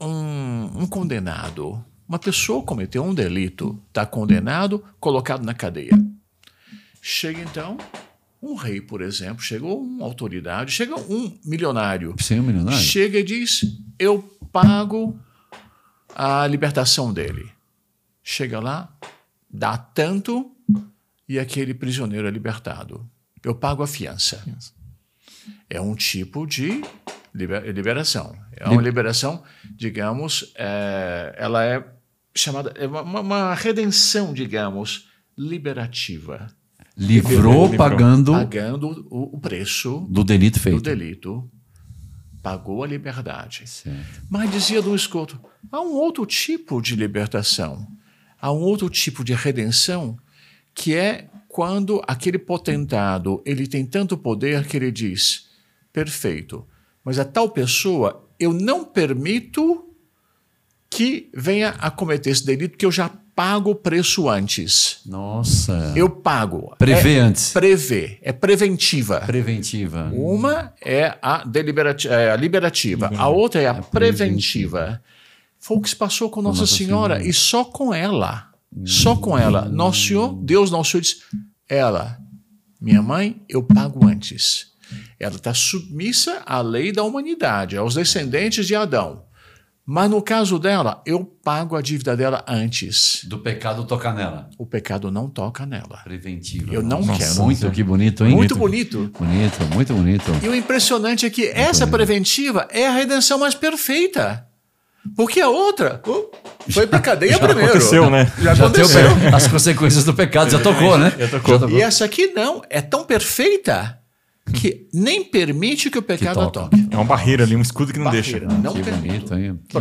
um, um condenado. Uma pessoa cometeu um delito, está condenado, colocado na cadeia. Chega então um rei, por exemplo, chegou uma autoridade, chega um milionário, Sem um milionário? chega e diz: Eu pago a libertação dele. Chega lá, dá tanto e aquele prisioneiro é libertado. Eu pago a fiança. É um tipo de liber- liberação. É uma liberação, digamos, é, ela é chamada, é uma- uma redenção, digamos, liberativa, Livrou Livrou. pagando pagando o, o preço do delito do feito. delito, pagou a liberdade. Certo. Mas dizia Dom Escoto, há um outro tipo de libertação, há um outro tipo de redenção, que é quando aquele potentado ele tem tanto poder que ele diz, perfeito, mas a tal pessoa eu não permito que venha a cometer esse delito, que eu já pago o preço antes. Nossa. Eu pago. Prevê é, antes. Prevê, é preventiva. Preventiva. Uma é a, deliberati- é a liberativa, a outra é a preventiva. Foi o que se passou com Nossa, Nossa Senhora, Senhora. e só com ela. Só com ela. Nosso Senhor, Deus Nosso Senhor diz: ela, minha mãe, eu pago antes. Ela está submissa à lei da humanidade, aos descendentes de Adão. Mas no caso dela, eu pago a dívida dela antes. Do pecado tocar nela. O pecado não toca nela. Preventiva. Eu não Nossa, quero. Muito, que bonito, hein? Muito bonito. Bonito, muito bonito. E o impressionante é que essa preventiva é a redenção mais perfeita. Porque a outra oh, foi pra cadeia [LAUGHS] primeiro. aconteceu, né? Já, Já aconteceu. as consequências do pecado, já tocou, né? [LAUGHS] Já tocou. E essa aqui não, é tão perfeita que nem permite que o pecado a toca. toque. É uma barreira ali, um escudo que não Barreira, deixa. não Que permite.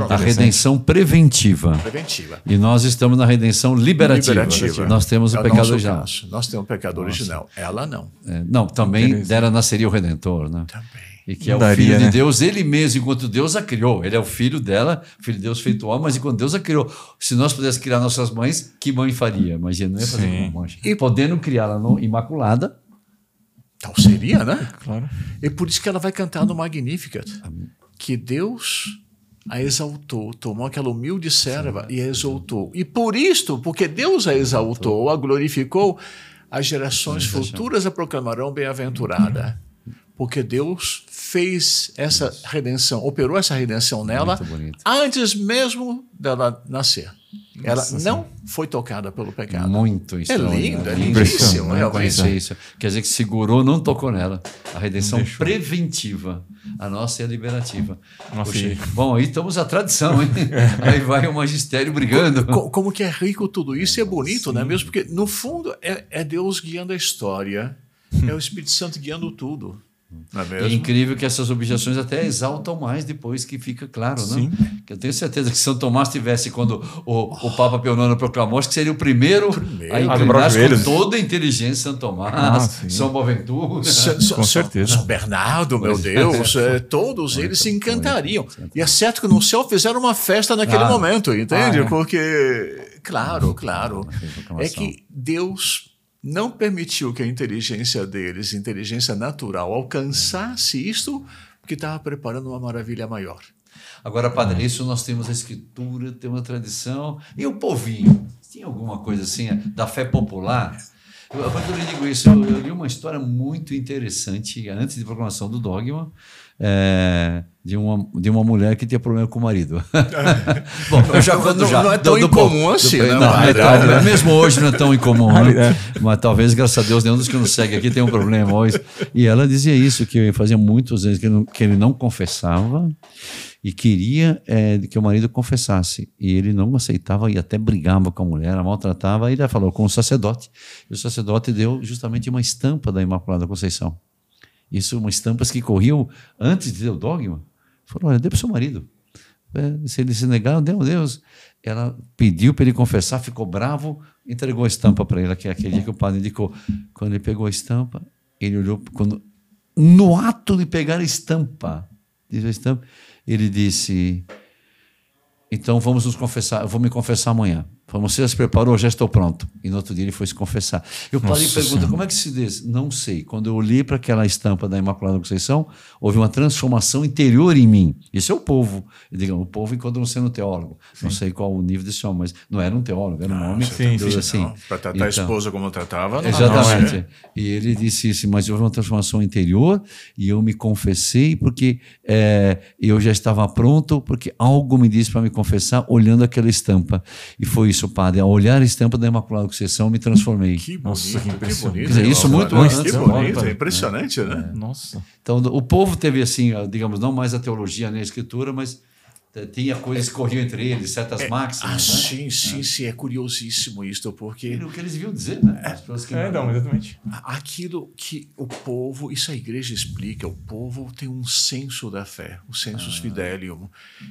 A redenção preventiva. Preventiva. E nós estamos na redenção liberativa. Liberativa. Nós temos o É pecado original. caso. Nós temos o pecado original. Ela não. É, não, também dera nasceria o Redentor, né? Também. E que é Não o daria, filho de né? Deus, ele mesmo, enquanto Deus a criou. Ele é o filho dela, filho de Deus feito homem, mas enquanto Deus a criou. Se nós pudéssemos criar nossas mães, que mãe faria? Imagina, não ia fazer Sim. como mãe. E podendo criá-la imaculada, Então seria, né? Claro. E por isso que ela vai cantar no Magnificat. Que Deus a exaltou, tomou aquela humilde serva e a exaltou. E por isto, porque Deus a exaltou, a glorificou, as gerações futuras a proclamarão bem-aventurada. Porque Deus fez essa redenção, operou essa redenção nela antes mesmo dela nascer. Ela não foi tocada pelo pecado. muito extraordinário. lindo, é Lindo. lindíssimo, Não realmente. conhecia isso. Quer dizer que segurou, não tocou nela. A redenção deixou. preventiva. A nossa é a liberativa. Nossa, Poxa, e- bom, aí estamos a tradição, hein? [LAUGHS] aí vai o magistério brigando. Co- Como que é rico tudo isso e é bonito, não é mesmo? Porque, no fundo, é, é Deus guiando a história, é o Espírito Santo guiando tudo. É é incrível que essas objeções até exaltam mais depois que fica claro, né? Sim. Que eu tenho certeza que São Tomás tivesse quando o, o Papa Pio IX proclamou, acho que seria o primeiro, Primeiro. a A dobrar inclinar os com toda a inteligência São Tomás, Ah. São Boaventura. São- Com certeza. São Bernardo, meu Deus, é, todos eles se encantariam. E é certo que no céu fizeram uma festa naquele Ah. momento, entende? Ah, é. Porque, claro, claro, é que Deus não permitiu que a inteligência deles, inteligência natural, alcançasse isto, porque estava preparando uma maravilha maior. Agora, padre, isso nós temos a escritura, temos a tradição. E o povinho? Tinha alguma coisa assim da fé popular? Eu, quando eu lhe digo isso, eu, eu li uma história muito interessante antes de proclamação do dogma. É, de, uma, de uma mulher que tinha problema com o marido. [LAUGHS] [LAUGHS] Bom, eu já conto Não- já. não é tão do- do incomum assim, Do- né? não, Não, é é tão- né? mesmo hoje não é tão incomum, [LAUGHS] É. né? Mas talvez, graças a Deus, nenhum dos que nos segue aqui tem um problema hoje. E ela dizia isso, que fazia muitos anos que ele não, que ele não confessava e queria eh, que o marido confessasse. E ele não aceitava e até brigava com a mulher, a maltratava. E ele falou com o sacerdote. E o sacerdote deu justamente uma estampa da Imaculada Conceição. Isso, umas estampas que corriam antes de ter o dogma. Falou, olha, dê para o seu marido. É, se ele se negar, deu Deus. Ela pediu para ele confessar, ficou bravo, entregou a estampa para ele, que é aquele dia que o padre indicou. Quando ele pegou a estampa, ele olhou, quando, no ato de pegar a estampa, diz a estampa, ele disse: Então vamos nos confessar, eu vou me confessar amanhã. Falou, Você já se preparou? Já estou pronto. E no outro dia ele foi se confessar. E padre Nossa pergunta: Senhora. Como é que se diz? Não sei. Quando eu olhei para aquela estampa da Imaculada Conceição, houve uma transformação interior em mim. Isso é o povo. Eu digo, o povo enquanto não sendo teólogo. Não sei qual o nível desse homem, mas não era um teólogo, era um homem. sim, sim. assim. Para tratar a Então, esposa como tratava, não. Exatamente. não, é. E ele disse isso, mas houve uma transformação interior e eu me confessei porque é, eu já estava pronto, porque algo me disse para me confessar olhando aquela estampa. E foi isso, padre. Ao olhar a estampa da Imaculada Conceição, eu me transformei. Que bonito, Nossa, que que bonito. Dizer, isso muito né? antes, Que né? bonito, Olha, é impressionante, né? Nossa. Então, o povo teve assim, digamos, não mais a teologia nem a escritura, mas eh, tinha coisas que corriam entre eles, certas máximas. Ah, né? sim, sim, sim, é curiosíssimo isto, porque O que eles deviam dizer, né? As pessoas que É, não, exatamente. aquilo que o povo, isso a igreja explica, o povo tem um senso da fé, o sensus fidelium,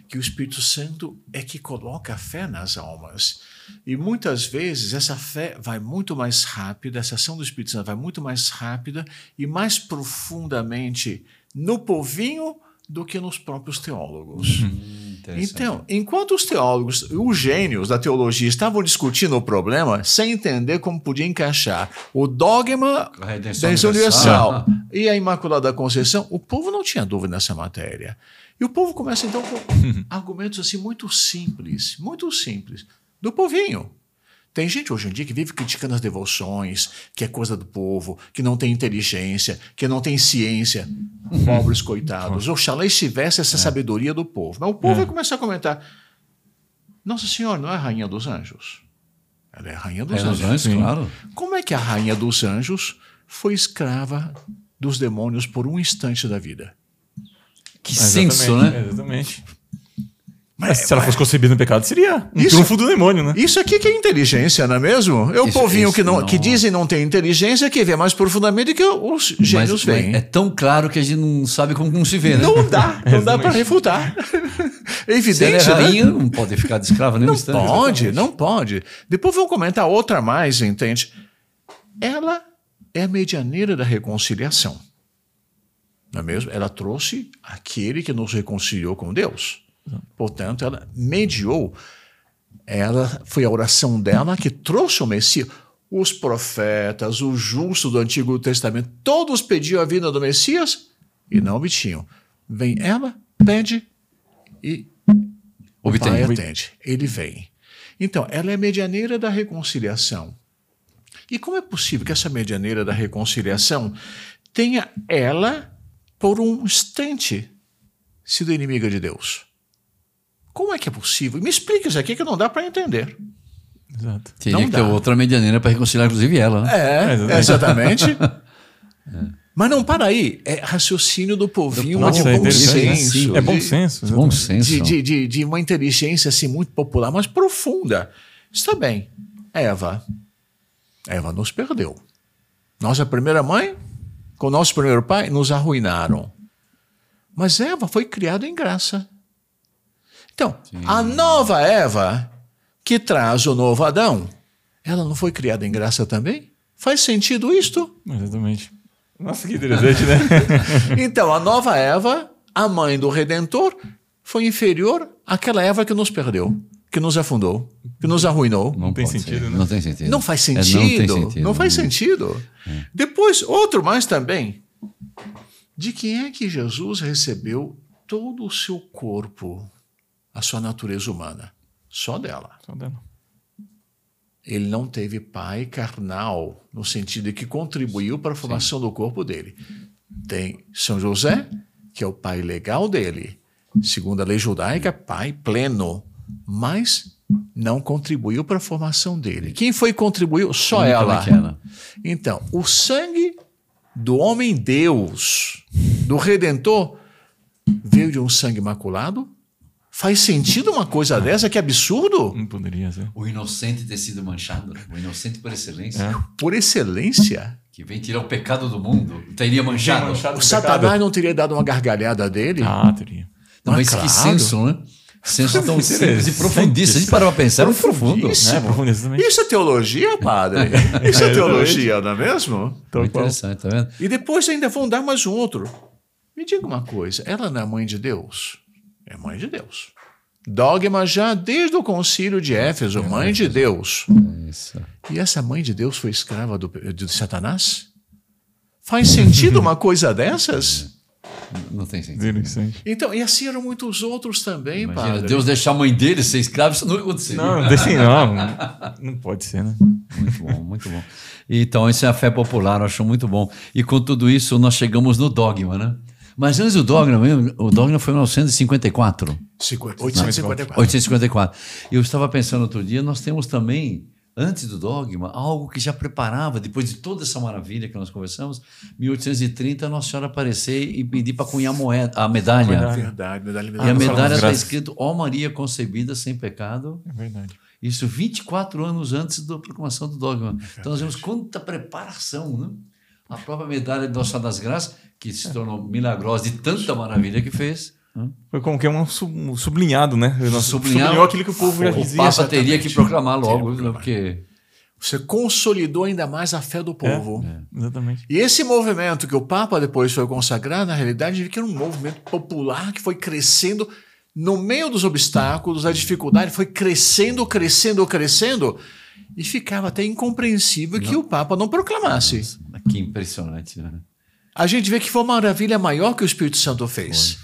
que o Espírito Santo é que coloca a fé nas almas. E muitas vezes essa fé vai muito mais rápida, essa ação do Espírito Santo vai muito mais rápida e mais profundamente no povinho do que nos próprios teólogos. Interessante. Então, enquanto os teólogos, os gênios da teologia estavam discutindo o problema sem entender como podia encaixar o dogma A redenção da redenção universal. universal e a Imaculada Conceição, o povo não tinha dúvida nessa matéria. E o povo começa então com [LAUGHS] argumentos assim muito simples, muito simples, do povinho. Tem gente hoje em dia que vive criticando as devoções, que é coisa do povo, que não tem inteligência, que não tem ciência. Pobres coitados. Oxalá estivesse essa sabedoria do povo. Mas o povo vai começar a comentar: Nossa Senhora não é a rainha dos anjos? Ela é a rainha dos É, os anjos. anjos, claro. Como é que a rainha dos anjos foi escrava dos demônios por um instante da vida? Que senso, né? Exatamente. Mas se ela fosse concebida no pecado, seria um Isso- trunfo do demônio, né? Isso aqui que é inteligência, não é mesmo? É o Isso- povinho isso que, não, não- que dizem não ter inteligência que vê mais profundamente que os gênios mas veem. é tão claro que a gente não sabe como não se vê, né? Não dá, não dá para Exatamente. refutar. [LAUGHS] É Se ela é evidente, né? rainha, não pode ficar de escrava nem Não instante. pode, não pode. Depois vamos comentar outra mais, entende? Ela é a medianeira da reconciliação. Não é mesmo? Ela trouxe aquele que nos reconciliou com Deus. Portanto, ela mediou. Ela foi a oração dela que trouxe o Messias. Os profetas, os justos do Antigo Testamento, todos pediam a vinda do Messias e não obtinham. Vem ela, pede e o Obtém. pai atende. Ele vem. Então, ela é a medianeira da reconciliação. E como é possível que essa medianeira da reconciliação tenha ela, por um instante, sido inimiga de Deus? Como é que é possível? Me explica isso aqui que não dá para entender. Exato. Teria Não que dá. ter outra medianeira para reconciliar, inclusive, ela. Né? É, exatamente. [LAUGHS] Mas não para aí. É raciocínio do povinho, mas de é bom interessante. senso. É bom de- senso. Bom exatamente. senso. de, de, de, de uma inteligência assim muito popular, mas profunda. Está bem. Eva. Eva nos perdeu. Nossa primeira mãe, com nosso primeiro pai, nos arruinaram. Mas Eva foi criada em graça. Então, a nova Eva, que traz o novo Adão, ela não foi criada em graça também? Faz sentido isto? Exatamente. Nossa, que interessante, né? [LAUGHS] Então, a nova Eva, a mãe do Redentor, foi inferior àquela Eva que nos perdeu, que nos afundou, que nos arruinou. Não tem pode sentido, né? Não tem sentido. Não faz É, sentido. não tem sentido. Não faz sentido. Depois, outro mais também. De quem é que Jesus recebeu todo o seu corpo, a sua natureza humana? Só dela. Só dando. ele não teve pai carnal, no sentido de que contribuiu para a formação do corpo dele. Tem São José, que é o pai legal dele. Segundo a lei judaica, pai pleno. Mas não contribuiu para a formação dele. Quem foi que contribuiu? Só ela. Então, o sangue do homem Deus, do Redentor, veio de um sangue imaculado? Faz sentido uma coisa dessa? Que absurdo! Não poderia ser. O inocente ter sido manchado, né? o inocente por excelência, Por excelência. que vem tirar o pecado do mundo, teria manchado. O Satanás não teria dado uma gargalhada dele? Ah, teria. Não, mas Claro. que senso, né? Senso tão simples e. Se a gente parar pra pensar, é muito profundo. Profundíssimo. É, profundíssimo também. Isso é teologia, padre? [LAUGHS] Isso é teologia, não é mesmo? Muito interessante, tá vendo? E depois ainda vão dar mais um outro. Me diga uma coisa, ela não é mãe de Deus? É mãe de Deus. Dogma já desde o concílio de Éfeso, mãe de Deus. Isso. E essa mãe de Deus foi escrava do, de Satanás? Faz sentido uma coisa dessas? Não tem sentido. Então, e assim eram muitos outros também, Imagina, padre. Deus deixar a mãe dele ser escravo, isso não aconteceria. Não, não, deixa, não, não pode ser, né? Muito bom, muito bom. Então, isso é a fé popular, eu acho muito bom. E com tudo isso, nós chegamos no dogma, né? Mas antes do dogma mesmo, o dogma foi em 1954. 50, 854. 854. E eu estava pensando outro dia, nós temos também, antes do dogma, algo que já preparava, depois de toda essa maravilha que nós conversamos, 1830, Nossa Senhora aparecer e pedir para cunhar a moeda, a medalha. Verdade. Verdade, medalha, E a medalha. Medalha está escrito, ó Maria concebida sem pecado, É verdade. isso 24 anos antes da proclamação do dogma. Então nós vemos quanta preparação, né? A própria medalha de Nossa Senhora das Graças, que se tornou milagrosa de tanta maravilha que fez. né? Foi como que é um sub- sublinhado, né? Nossa, Sublinhar- sublinhou aquilo que o povo já O dizia. Papa exatamente. teria que proclamar logo, que proclamar. porque Você consolidou ainda mais a fé do povo. Exatamente. E esse movimento que o Papa depois foi consagrar, na realidade, vi que era um movimento popular que foi crescendo no meio dos obstáculos, da dificuldade, foi crescendo, crescendo, crescendo, e ficava até incompreensível que o Papa não proclamasse. que impressionante, né? A gente vê que foi uma maravilha maior que o Espírito Santo fez.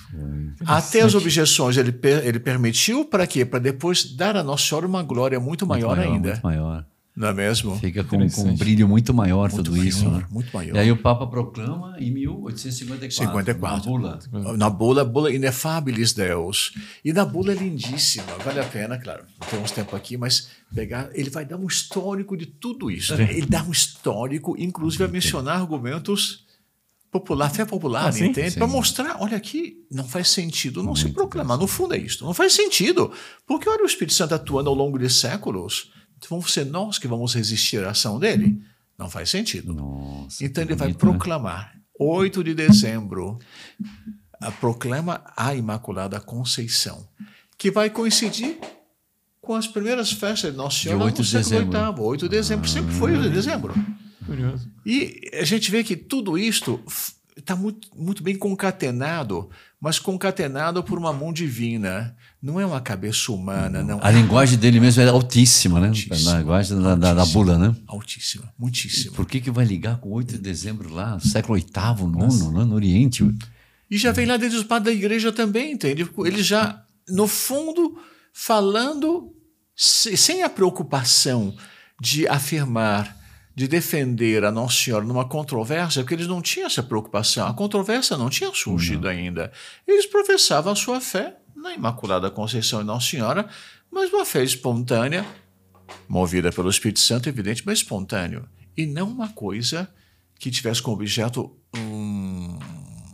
Até as objeções ele, per- ele permitiu para quê? Para depois dar a Nossa Senhora uma glória muito maior, ainda. Muito maior. Não é mesmo? Fica com, com um brilho muito maior tudo maior, isso, né? muito maior. E aí o Papa proclama em 1854, 54. na bula. Na bula, bula Inefabilis Deus. E na bula é lindíssima, vale a pena, claro, não temos tempo aqui, mas pegar, ele vai dar um histórico de tudo isso. Ele dá um histórico, inclusive vai mencionar argumentos popular, fé popular, Ah, sim? entende? Para mostrar, olha aqui, não faz sentido não se proclamar. No fundo é isto, não faz sentido. Porque olha o Espírito Santo atuando ao longo de séculos, vamos ser nós que vamos resistir à ação dele? Não faz sentido. Nossa, Então ele vai bonito, né? proclamar, 8 de dezembro, a proclama a Imaculada Conceição, que vai coincidir com as primeiras festas de Nossa Senhora 8 no de século dezembro. Ah. VIII. 8 de dezembro, sempre foi 8 de dezembro. Curioso. E a gente vê que tudo isto está muito, muito bem concatenado, mas concatenado por uma mão divina. Não é uma cabeça humana, não. A linguagem dele mesmo é altíssima, né? Altíssima, Na linguagem da, da, da bula, né? Altíssima, muitíssima. Por que, que vai ligar com 8 de dezembro lá, século VIII, nono, né? no Oriente? E já vem lá desde os padres da igreja também, entende? Eles já, no fundo, falando se- sem a preocupação de afirmar, de defender a Nossa Senhora numa controvérsia, porque eles não tinham essa preocupação. A controvérsia não tinha surgido ainda. Eles professavam a sua fé na Imaculada Conceição de Nossa Senhora, mas uma fé espontânea, movida pelo Espírito Santo, evidente, mas espontâneo. E não uma coisa que tivesse como objeto um-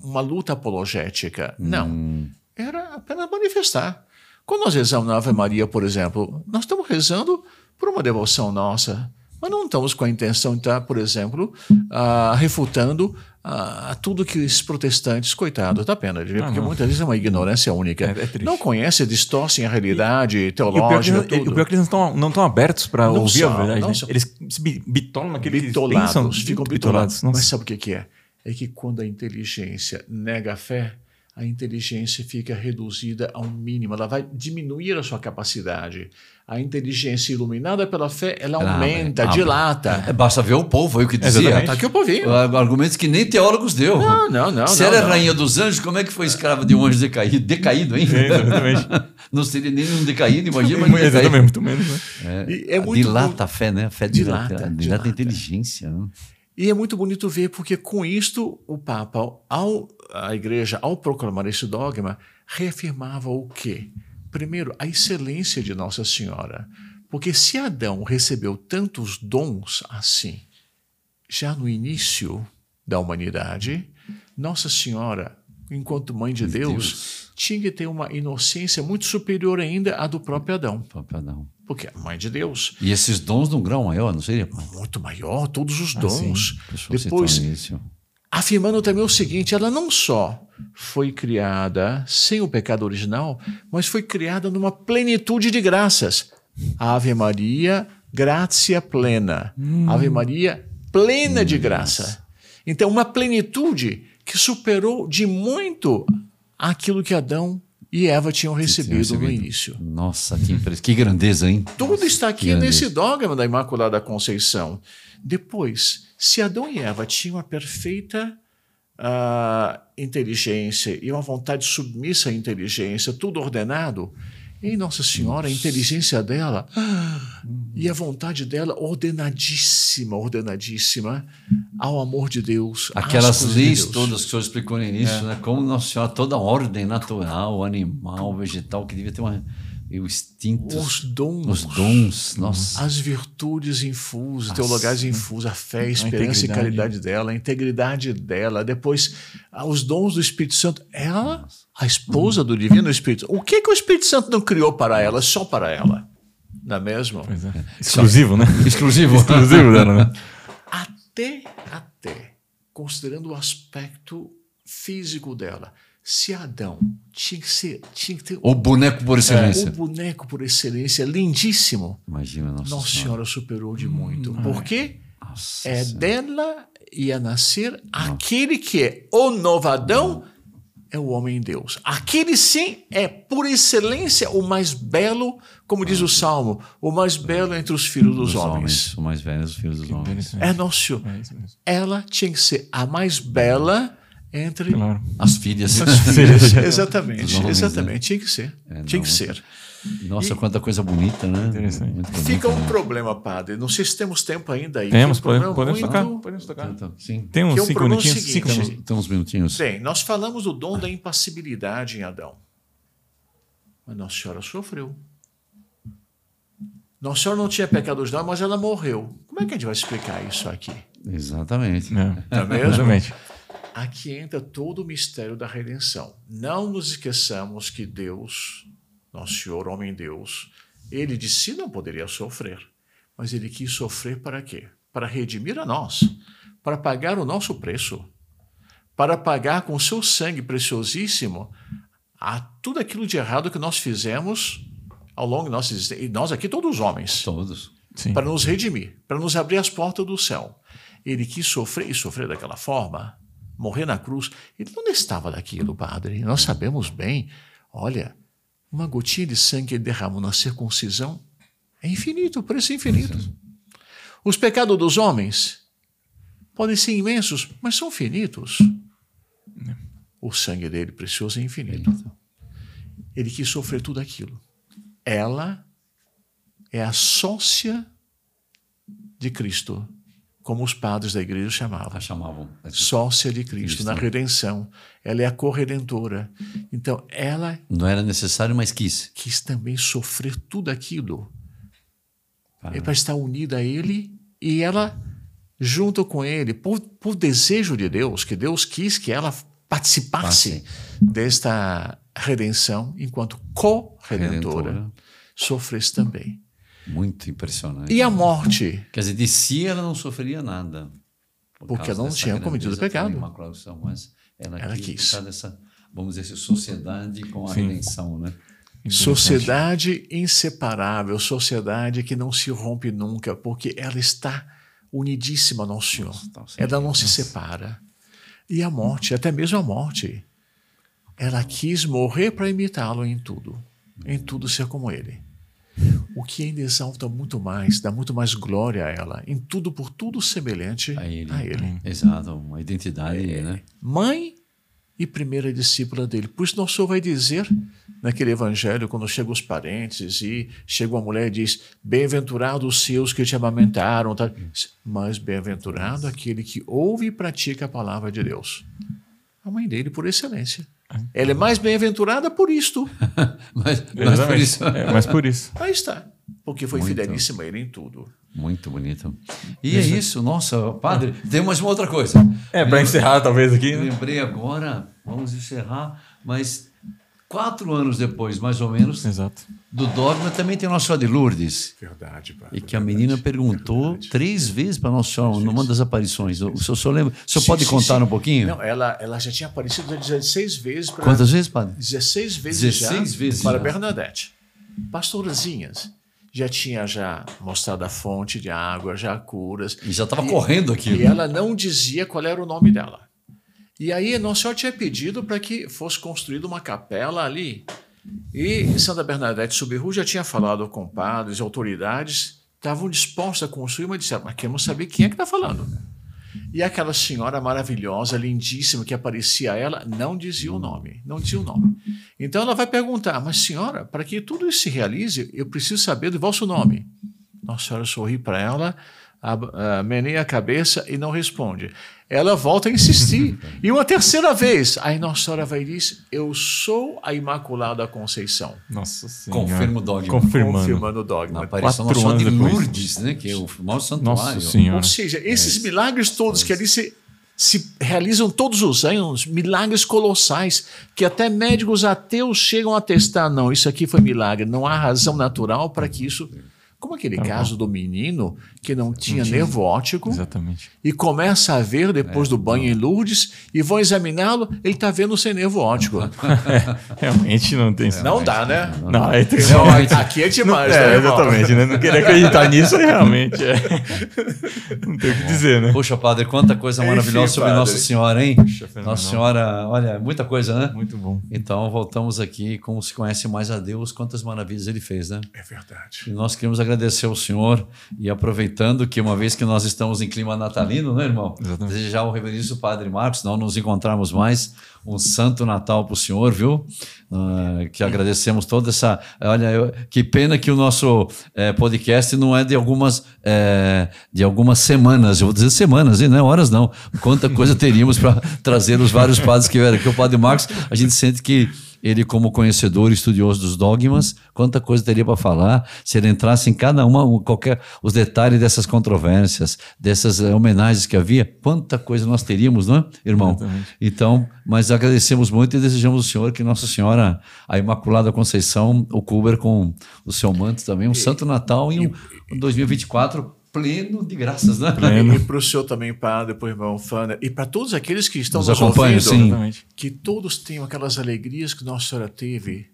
uma luta apologética. Não. Era apenas manifestar. Quando nós rezamos na Ave Maria, por exemplo, nós estamos rezando por uma devoção nossa, mas não estamos com a intenção de estar, por exemplo, ah, refutando ah, tudo que os protestantes, coitados, dá pena de ver, porque não. muitas vezes é uma ignorância única. É- é não conhecem, distorcem a realidade E o pior, que, teológica, tudo. o pior que eles não estão não estão abertos para ouvir são, a verdade. né? Eles se bi- bitolam naquilo que eles bitolados, pensam. ficam bitolados. Nossa. Mas sabe o que que é? É que quando a inteligência nega a fé, a inteligência fica reduzida ao mínimo, ela vai diminuir a sua capacidade. A inteligência iluminada pela fé, ela, Ela aumenta, abre. dilata. É, basta ver o povo, foi o que dizia. Exatamente. Tá aqui o povinho. Argumentos que nem teólogos deu. Não, não, não. Se não, ela é não. rainha dos anjos, como é que foi escrava de um anjo decaído? Decaído ainda? É, exatamente. [LAUGHS] Não seria nem um decaído, imagina, mas Exatamente, decaído. muito menos, né? É, é muito dilata a fé, né? A fé dilata, Dilata, dilata, dilata. a inteligência. né? E é muito bonito ver, porque com isto o Papa, ao, a Igreja, ao proclamar esse dogma, reafirmava o quê? Primeiro, a excelência de Nossa Senhora. Porque se Adão recebeu tantos dons assim, já no início da humanidade, Nossa Senhora, enquanto Mãe de Deus, Deus. tinha que ter uma inocência muito superior ainda à do próprio Adão. Papai, não. Porque é Mãe de Deus, E esses dons num grau maior, não seria? muito maior, todos os Ah, dons. Pessoal Depois. Afirmando também o seguinte: ela não só foi criada sem o pecado original, mas foi criada numa plenitude de graças. Ave Maria, gratia plena. Ave Maria, plena de graça. Então, uma plenitude que superou de muito aquilo que Adão e Eva tinham recebido, no recebido. início. Nossa, que, que grandeza, hein? Tudo está aqui nesse dogma da Imaculada Conceição. Depois, se Adão e Eva tinham a perfeita ah, inteligência e uma vontade submissa à inteligência, tudo ordenado, em Nossa Senhora, a inteligência dela ah, e a vontade dela ordenadíssima, ordenadíssima ao amor de Deus. Aquelas de leis Deus. todas que o senhor explicou no início, né? Como Nossa Senhora, toda a ordem natural, animal, vegetal, que devia ter uma, e o instinto, Os dons. os dons, nossa. As virtudes infusas, teologais infusas, a fé, a esperança e integridade. caridade dela, a integridade dela, depois ah, os dons do Espírito Santo. Ela, a esposa do Divino Espírito. O que, que o Espírito Santo não criou para ela, só para ela? Não é mesmo? Pois é. Exclusivo, né? Exclusivo. [LAUGHS] Exclusivo dela, né? Até, até, considerando o aspecto físico dela. Se Adão tinha que ser, tinha que ter o boneco por o excelência. boneco por excelência, lindíssimo. Imagina, Nossa, Nossa Senhora. Senhora superou de muito. Por quê? Nossa É Senhora. dela ia nascer aquele que é o novo Adão, é o homem Deus. Aquele sim é, por excelência, o mais belo, como diz o Salmo, o mais belo entre os filhos dos Os homens. Os mais velhos, os filhos dos homens. É nosso Senhor. É. Ela tinha que ser a mais bela entre Claro. As filhas. as filhas. [LAUGHS] Exatamente, homens, exatamente. Tinha que ser. É, tinha não, que ser. Nossa, quanta coisa bonita, né? Interessante. Bonita, Fica um né? problema, padre. Não sei se temos tempo ainda aí. Temos, Tem um podemos, tocar. Podemos tocar. Então, Sim. Tem uns Que é um cinco minutinhos. seguinte, Cinco gente. minutos. Tem uns minutinhos. Bem, nós falamos do dom da impassibilidade em Adão. Mas Nossa Senhora sofreu. Nossa Senhora não tinha pecado original, mas ela morreu. Como é que a gente vai explicar isso aqui? Exatamente. É. Não é mesmo? Exatamente. Aqui entra todo o mistério da redenção. Não nos esqueçamos que Deus, Nosso Senhor, homem Deus, ele de si não poderia sofrer. Mas ele quis sofrer para quê? Para redimir a nós, para pagar o nosso preço, para pagar com seu sangue preciosíssimo a tudo aquilo de errado que nós fizemos ao longo da nossa existência. E nós aqui, todos os homens Todos. Sim. para nos redimir, para nos abrir as portas do céu. Ele quis sofrer e sofrer daquela forma, morrer na cruz. Ele não estava daquilo, padre. Nós sabemos bem. Olha, uma gotinha de sangue que ele derramou na circuncisão é infinito, o preço é infinito. Os pecados dos homens podem ser imensos, mas são finitos. O sangue dele, precioso, é infinito. Ele quis sofrer tudo aquilo. Ela é a sócia de Cristo, como os padres da igreja chamavam. A chamavam. Sócia de Cristo, Cristo. na redenção. Ela é a corredentora. Então, ela Não era necessário, mas quis. quis também sofrer tudo aquilo Ah. é para estar unida a Ele e ela junto com Ele, por, por desejo de Deus, que Deus quis que ela participasse desta redenção enquanto co-redentora, Redentora. sofresse também. Muito impressionante. E a morte? Quer dizer, de si ela não sofreria nada. Por Porque ela não tinha cometido pecado. imaculação, mas ela, Ela quis. quis. dessa, vamos dizer assim, sociedade com a Sim. redenção, né? Sociedade inseparável, sociedade que não se rompe nunca, porque ela está unidíssima ao Senhor. Nossa, tá. Ela não se separa. E a morte, até mesmo a morte. ela quis morrer para imitá-lo em tudo, em tudo ser como ele. O que ainda exalta muito mais, dá muito mais glória a ela, em tudo por tudo semelhante A ele. A ele. Exato, uma identidade, né? Mãe e primeira discípula dele. Por isso, nosso Senhor vai dizer naquele evangelho, quando chegam os parentes e chega uma mulher e diz: Bem-aventurados os seus que te amamentaram, tá? mas bem-aventurado aquele que ouve e pratica a palavra de Deus. A mãe dele, por excelência. Ela é mais bem-aventurada por isto. [LAUGHS] mas, mas por isso. É, mas por isso. Aí está. Porque foi Muito. fidelíssima a ele em tudo. Muito bonito. E é isso, nossa, padre, tem mais uma outra coisa. É, para encerrar talvez aqui. né? Lembrei agora, vamos encerrar, mas quatro anos depois, mais ou menos, Exato. do dogma, também tem Nossa Senhora de Lourdes. Verdade, pai. E que a menina perguntou três vezes para Nossa Senhora, numa das aparições. O senhor, o senhor lembra? O senhor pode contar um pouquinho? Não, ela, ela já tinha aparecido 16 vezes para Quantas vezes, padre? 16 vezes 16 já vezes para já. Bernadette. Pastorazinhas. Já tinha já mostrado a fonte de água, já curas. E já estava correndo aqui. E ela não dizia qual era o nome dela. E aí Nossa Senhora tinha pedido para que fosse construída uma capela ali. E Santa Bernadette Subiru já tinha falado com padres e autoridades, estavam dispostos a construir, mas disseram, mas queremos saber quem é que está falando. E aquela senhora maravilhosa, lindíssima, que aparecia a ela, não dizia o nome, não dizia o nome. Então ela vai perguntar, mas senhora, para que tudo isso se realize, eu preciso saber do vosso nome. Nossa Senhora sorri para ela, ah, meneia a cabeça e não responde. Ela volta a insistir. [LAUGHS] e uma terceira vez, aí Nossa Senhora vai diz, eu sou a Imaculada Conceição. Nossa Senhora. Confirma o dogma. Confirmando. Confirmando o dogma. Na aparição Quatro Nossa Senhora de. Lourdes, né? Que é o maior santuário. Nossa Senhora. Ou seja, esses milagres todos que ali se, se realizam todos os anos, milagres colossais, que até médicos ateus chegam a testar. Não, isso aqui foi milagre, não há razão natural para que isso. Como aquele caso do menino que não tinha nervo óptico Exatamente. e começa a ver depois do banho em Lourdes e vão examiná-lo, ele está vendo sem nervo óptico. [LAUGHS] Realmente não tem. Não dá, né? Não, Não, realmente. aqui é demais, é, né, irmão? exatamente, né? Não queria acreditar nisso, realmente. É. Não tem o que dizer, né? Poxa, padre, quanta coisa Enfim, maravilhosa sobre padre. Nossa Senhora, hein? Nossa Senhora, olha, muita coisa, né? Muito bom. Então, voltamos aqui, como se conhece mais a Deus, quantas maravilhas ele fez, né? É verdade. E nós queremos agradecer ao Senhor e aproveitando que uma vez que nós estamos em clima natalino, né, irmão? Exatamente. Desejar ao reverendo Padre Marcos, não nos encontrarmos mais, um santo Natal para o Senhor, viu? Ah, que agradecemos toda essa. Olha, eu- que pena que o nosso eh, podcast não é de algumas eh, de algumas semanas. Eu vou dizer semanas, hein? não é horas não. Quanta coisa teríamos para [LAUGHS] trazer os vários padres que vieram aqui. O Padre Marcos, a gente sente que ele, como conhecedor e estudioso dos dogmas, quanta coisa teria para falar se ele entrasse em cada uma, um, qualquer, os detalhes dessas controvérsias, dessas eh, homenagens que havia, quanta coisa nós teríamos, não é, irmão? Exatamente. Então, mas agradecemos muito e desejamos ao Senhor que Nossa Senhora, a Imaculada Conceição, o cubra com o seu manto também, um Santo Natal e um 2024 pleno de graças, né? E para o senhor também, padre, para o irmão Fana, e para todos aqueles que estão Nos nos, acompanham, ouvindo, sim. Que todos tenham aquelas alegrias que Nossa Senhora teve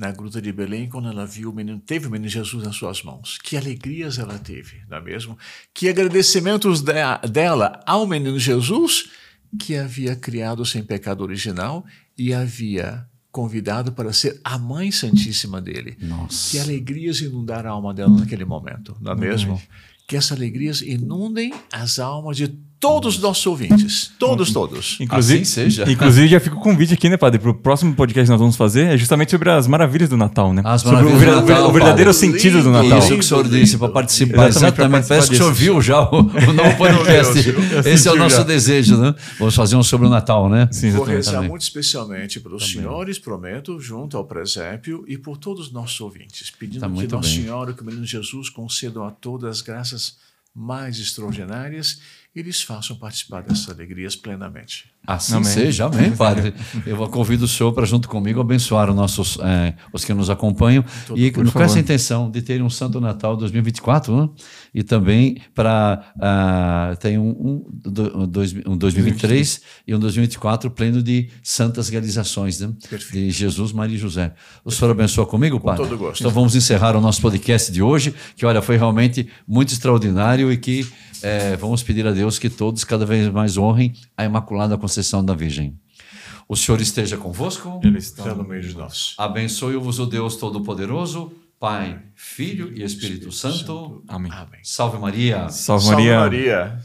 na Gruta de Belém quando ela viu o menino, teve o menino Jesus nas suas mãos. Que alegrias ela teve, não é mesmo? Que agradecimentos de- dela ao menino Jesus, que havia criado sem pecado original e havia convidado para ser a mãe santíssima dele. Nossa. Que alegrias inundaram a alma dela naquele momento, não é mesmo? Que essas alegrias inundem as almas de todos os nossos ouvintes. Todos, todos. Inclusive, Assim seja. inclusive, já fica o convite aqui, né, padre? Pro próximo podcast que nós vamos fazer é justamente sobre as maravilhas do Natal, né? As sobre o, maravilhas do ver- Natal, o verdadeiro padre. sentido do Natal. Isso que o senhor disse para participar, Exatamente, pra exatamente. Parece que o senhor participar viu já o, o [LAUGHS] novo podcast. Eu vi, eu Esse é o nosso já. desejo, né? Vamos fazer um sobre o Natal, né? Sim, Vou rezar também. muito especialmente pelos senhores, prometo, junto ao presépio e por todos os nossos ouvintes, pedindo Tá que Nossa bem. Senhora, que o menino Jesus concedam a todas as graças mais extraordinárias e lhes façam participar dessas alegrias plenamente. Assim Amém. seja, amém, Padre. Eu convido o senhor para, junto comigo, abençoar os, nossos, eh, os que nos acompanham e por com favor. essa intenção de ter um Santo Natal 2024 né? e também para ah, ter um, um, do- um dois- um 2023 e um 2024 pleno de santas realizações né? de Jesus, Maria e José. O senhor abençoa comigo, Padre? todo gosto. Então vamos encerrar o nosso podcast de hoje, que olha, foi realmente muito extraordinário e que eh, vamos pedir a Deus que todos cada vez mais honrem a Imaculada Conceição da Virgem. O Senhor esteja convosco. Ele está no meio de nós. Abençoe-vos o Deus Todo-Poderoso, Pai, Filho e Espírito Santo. Amém. Amém. Salve Maria. Salve Salve Maria. Maria.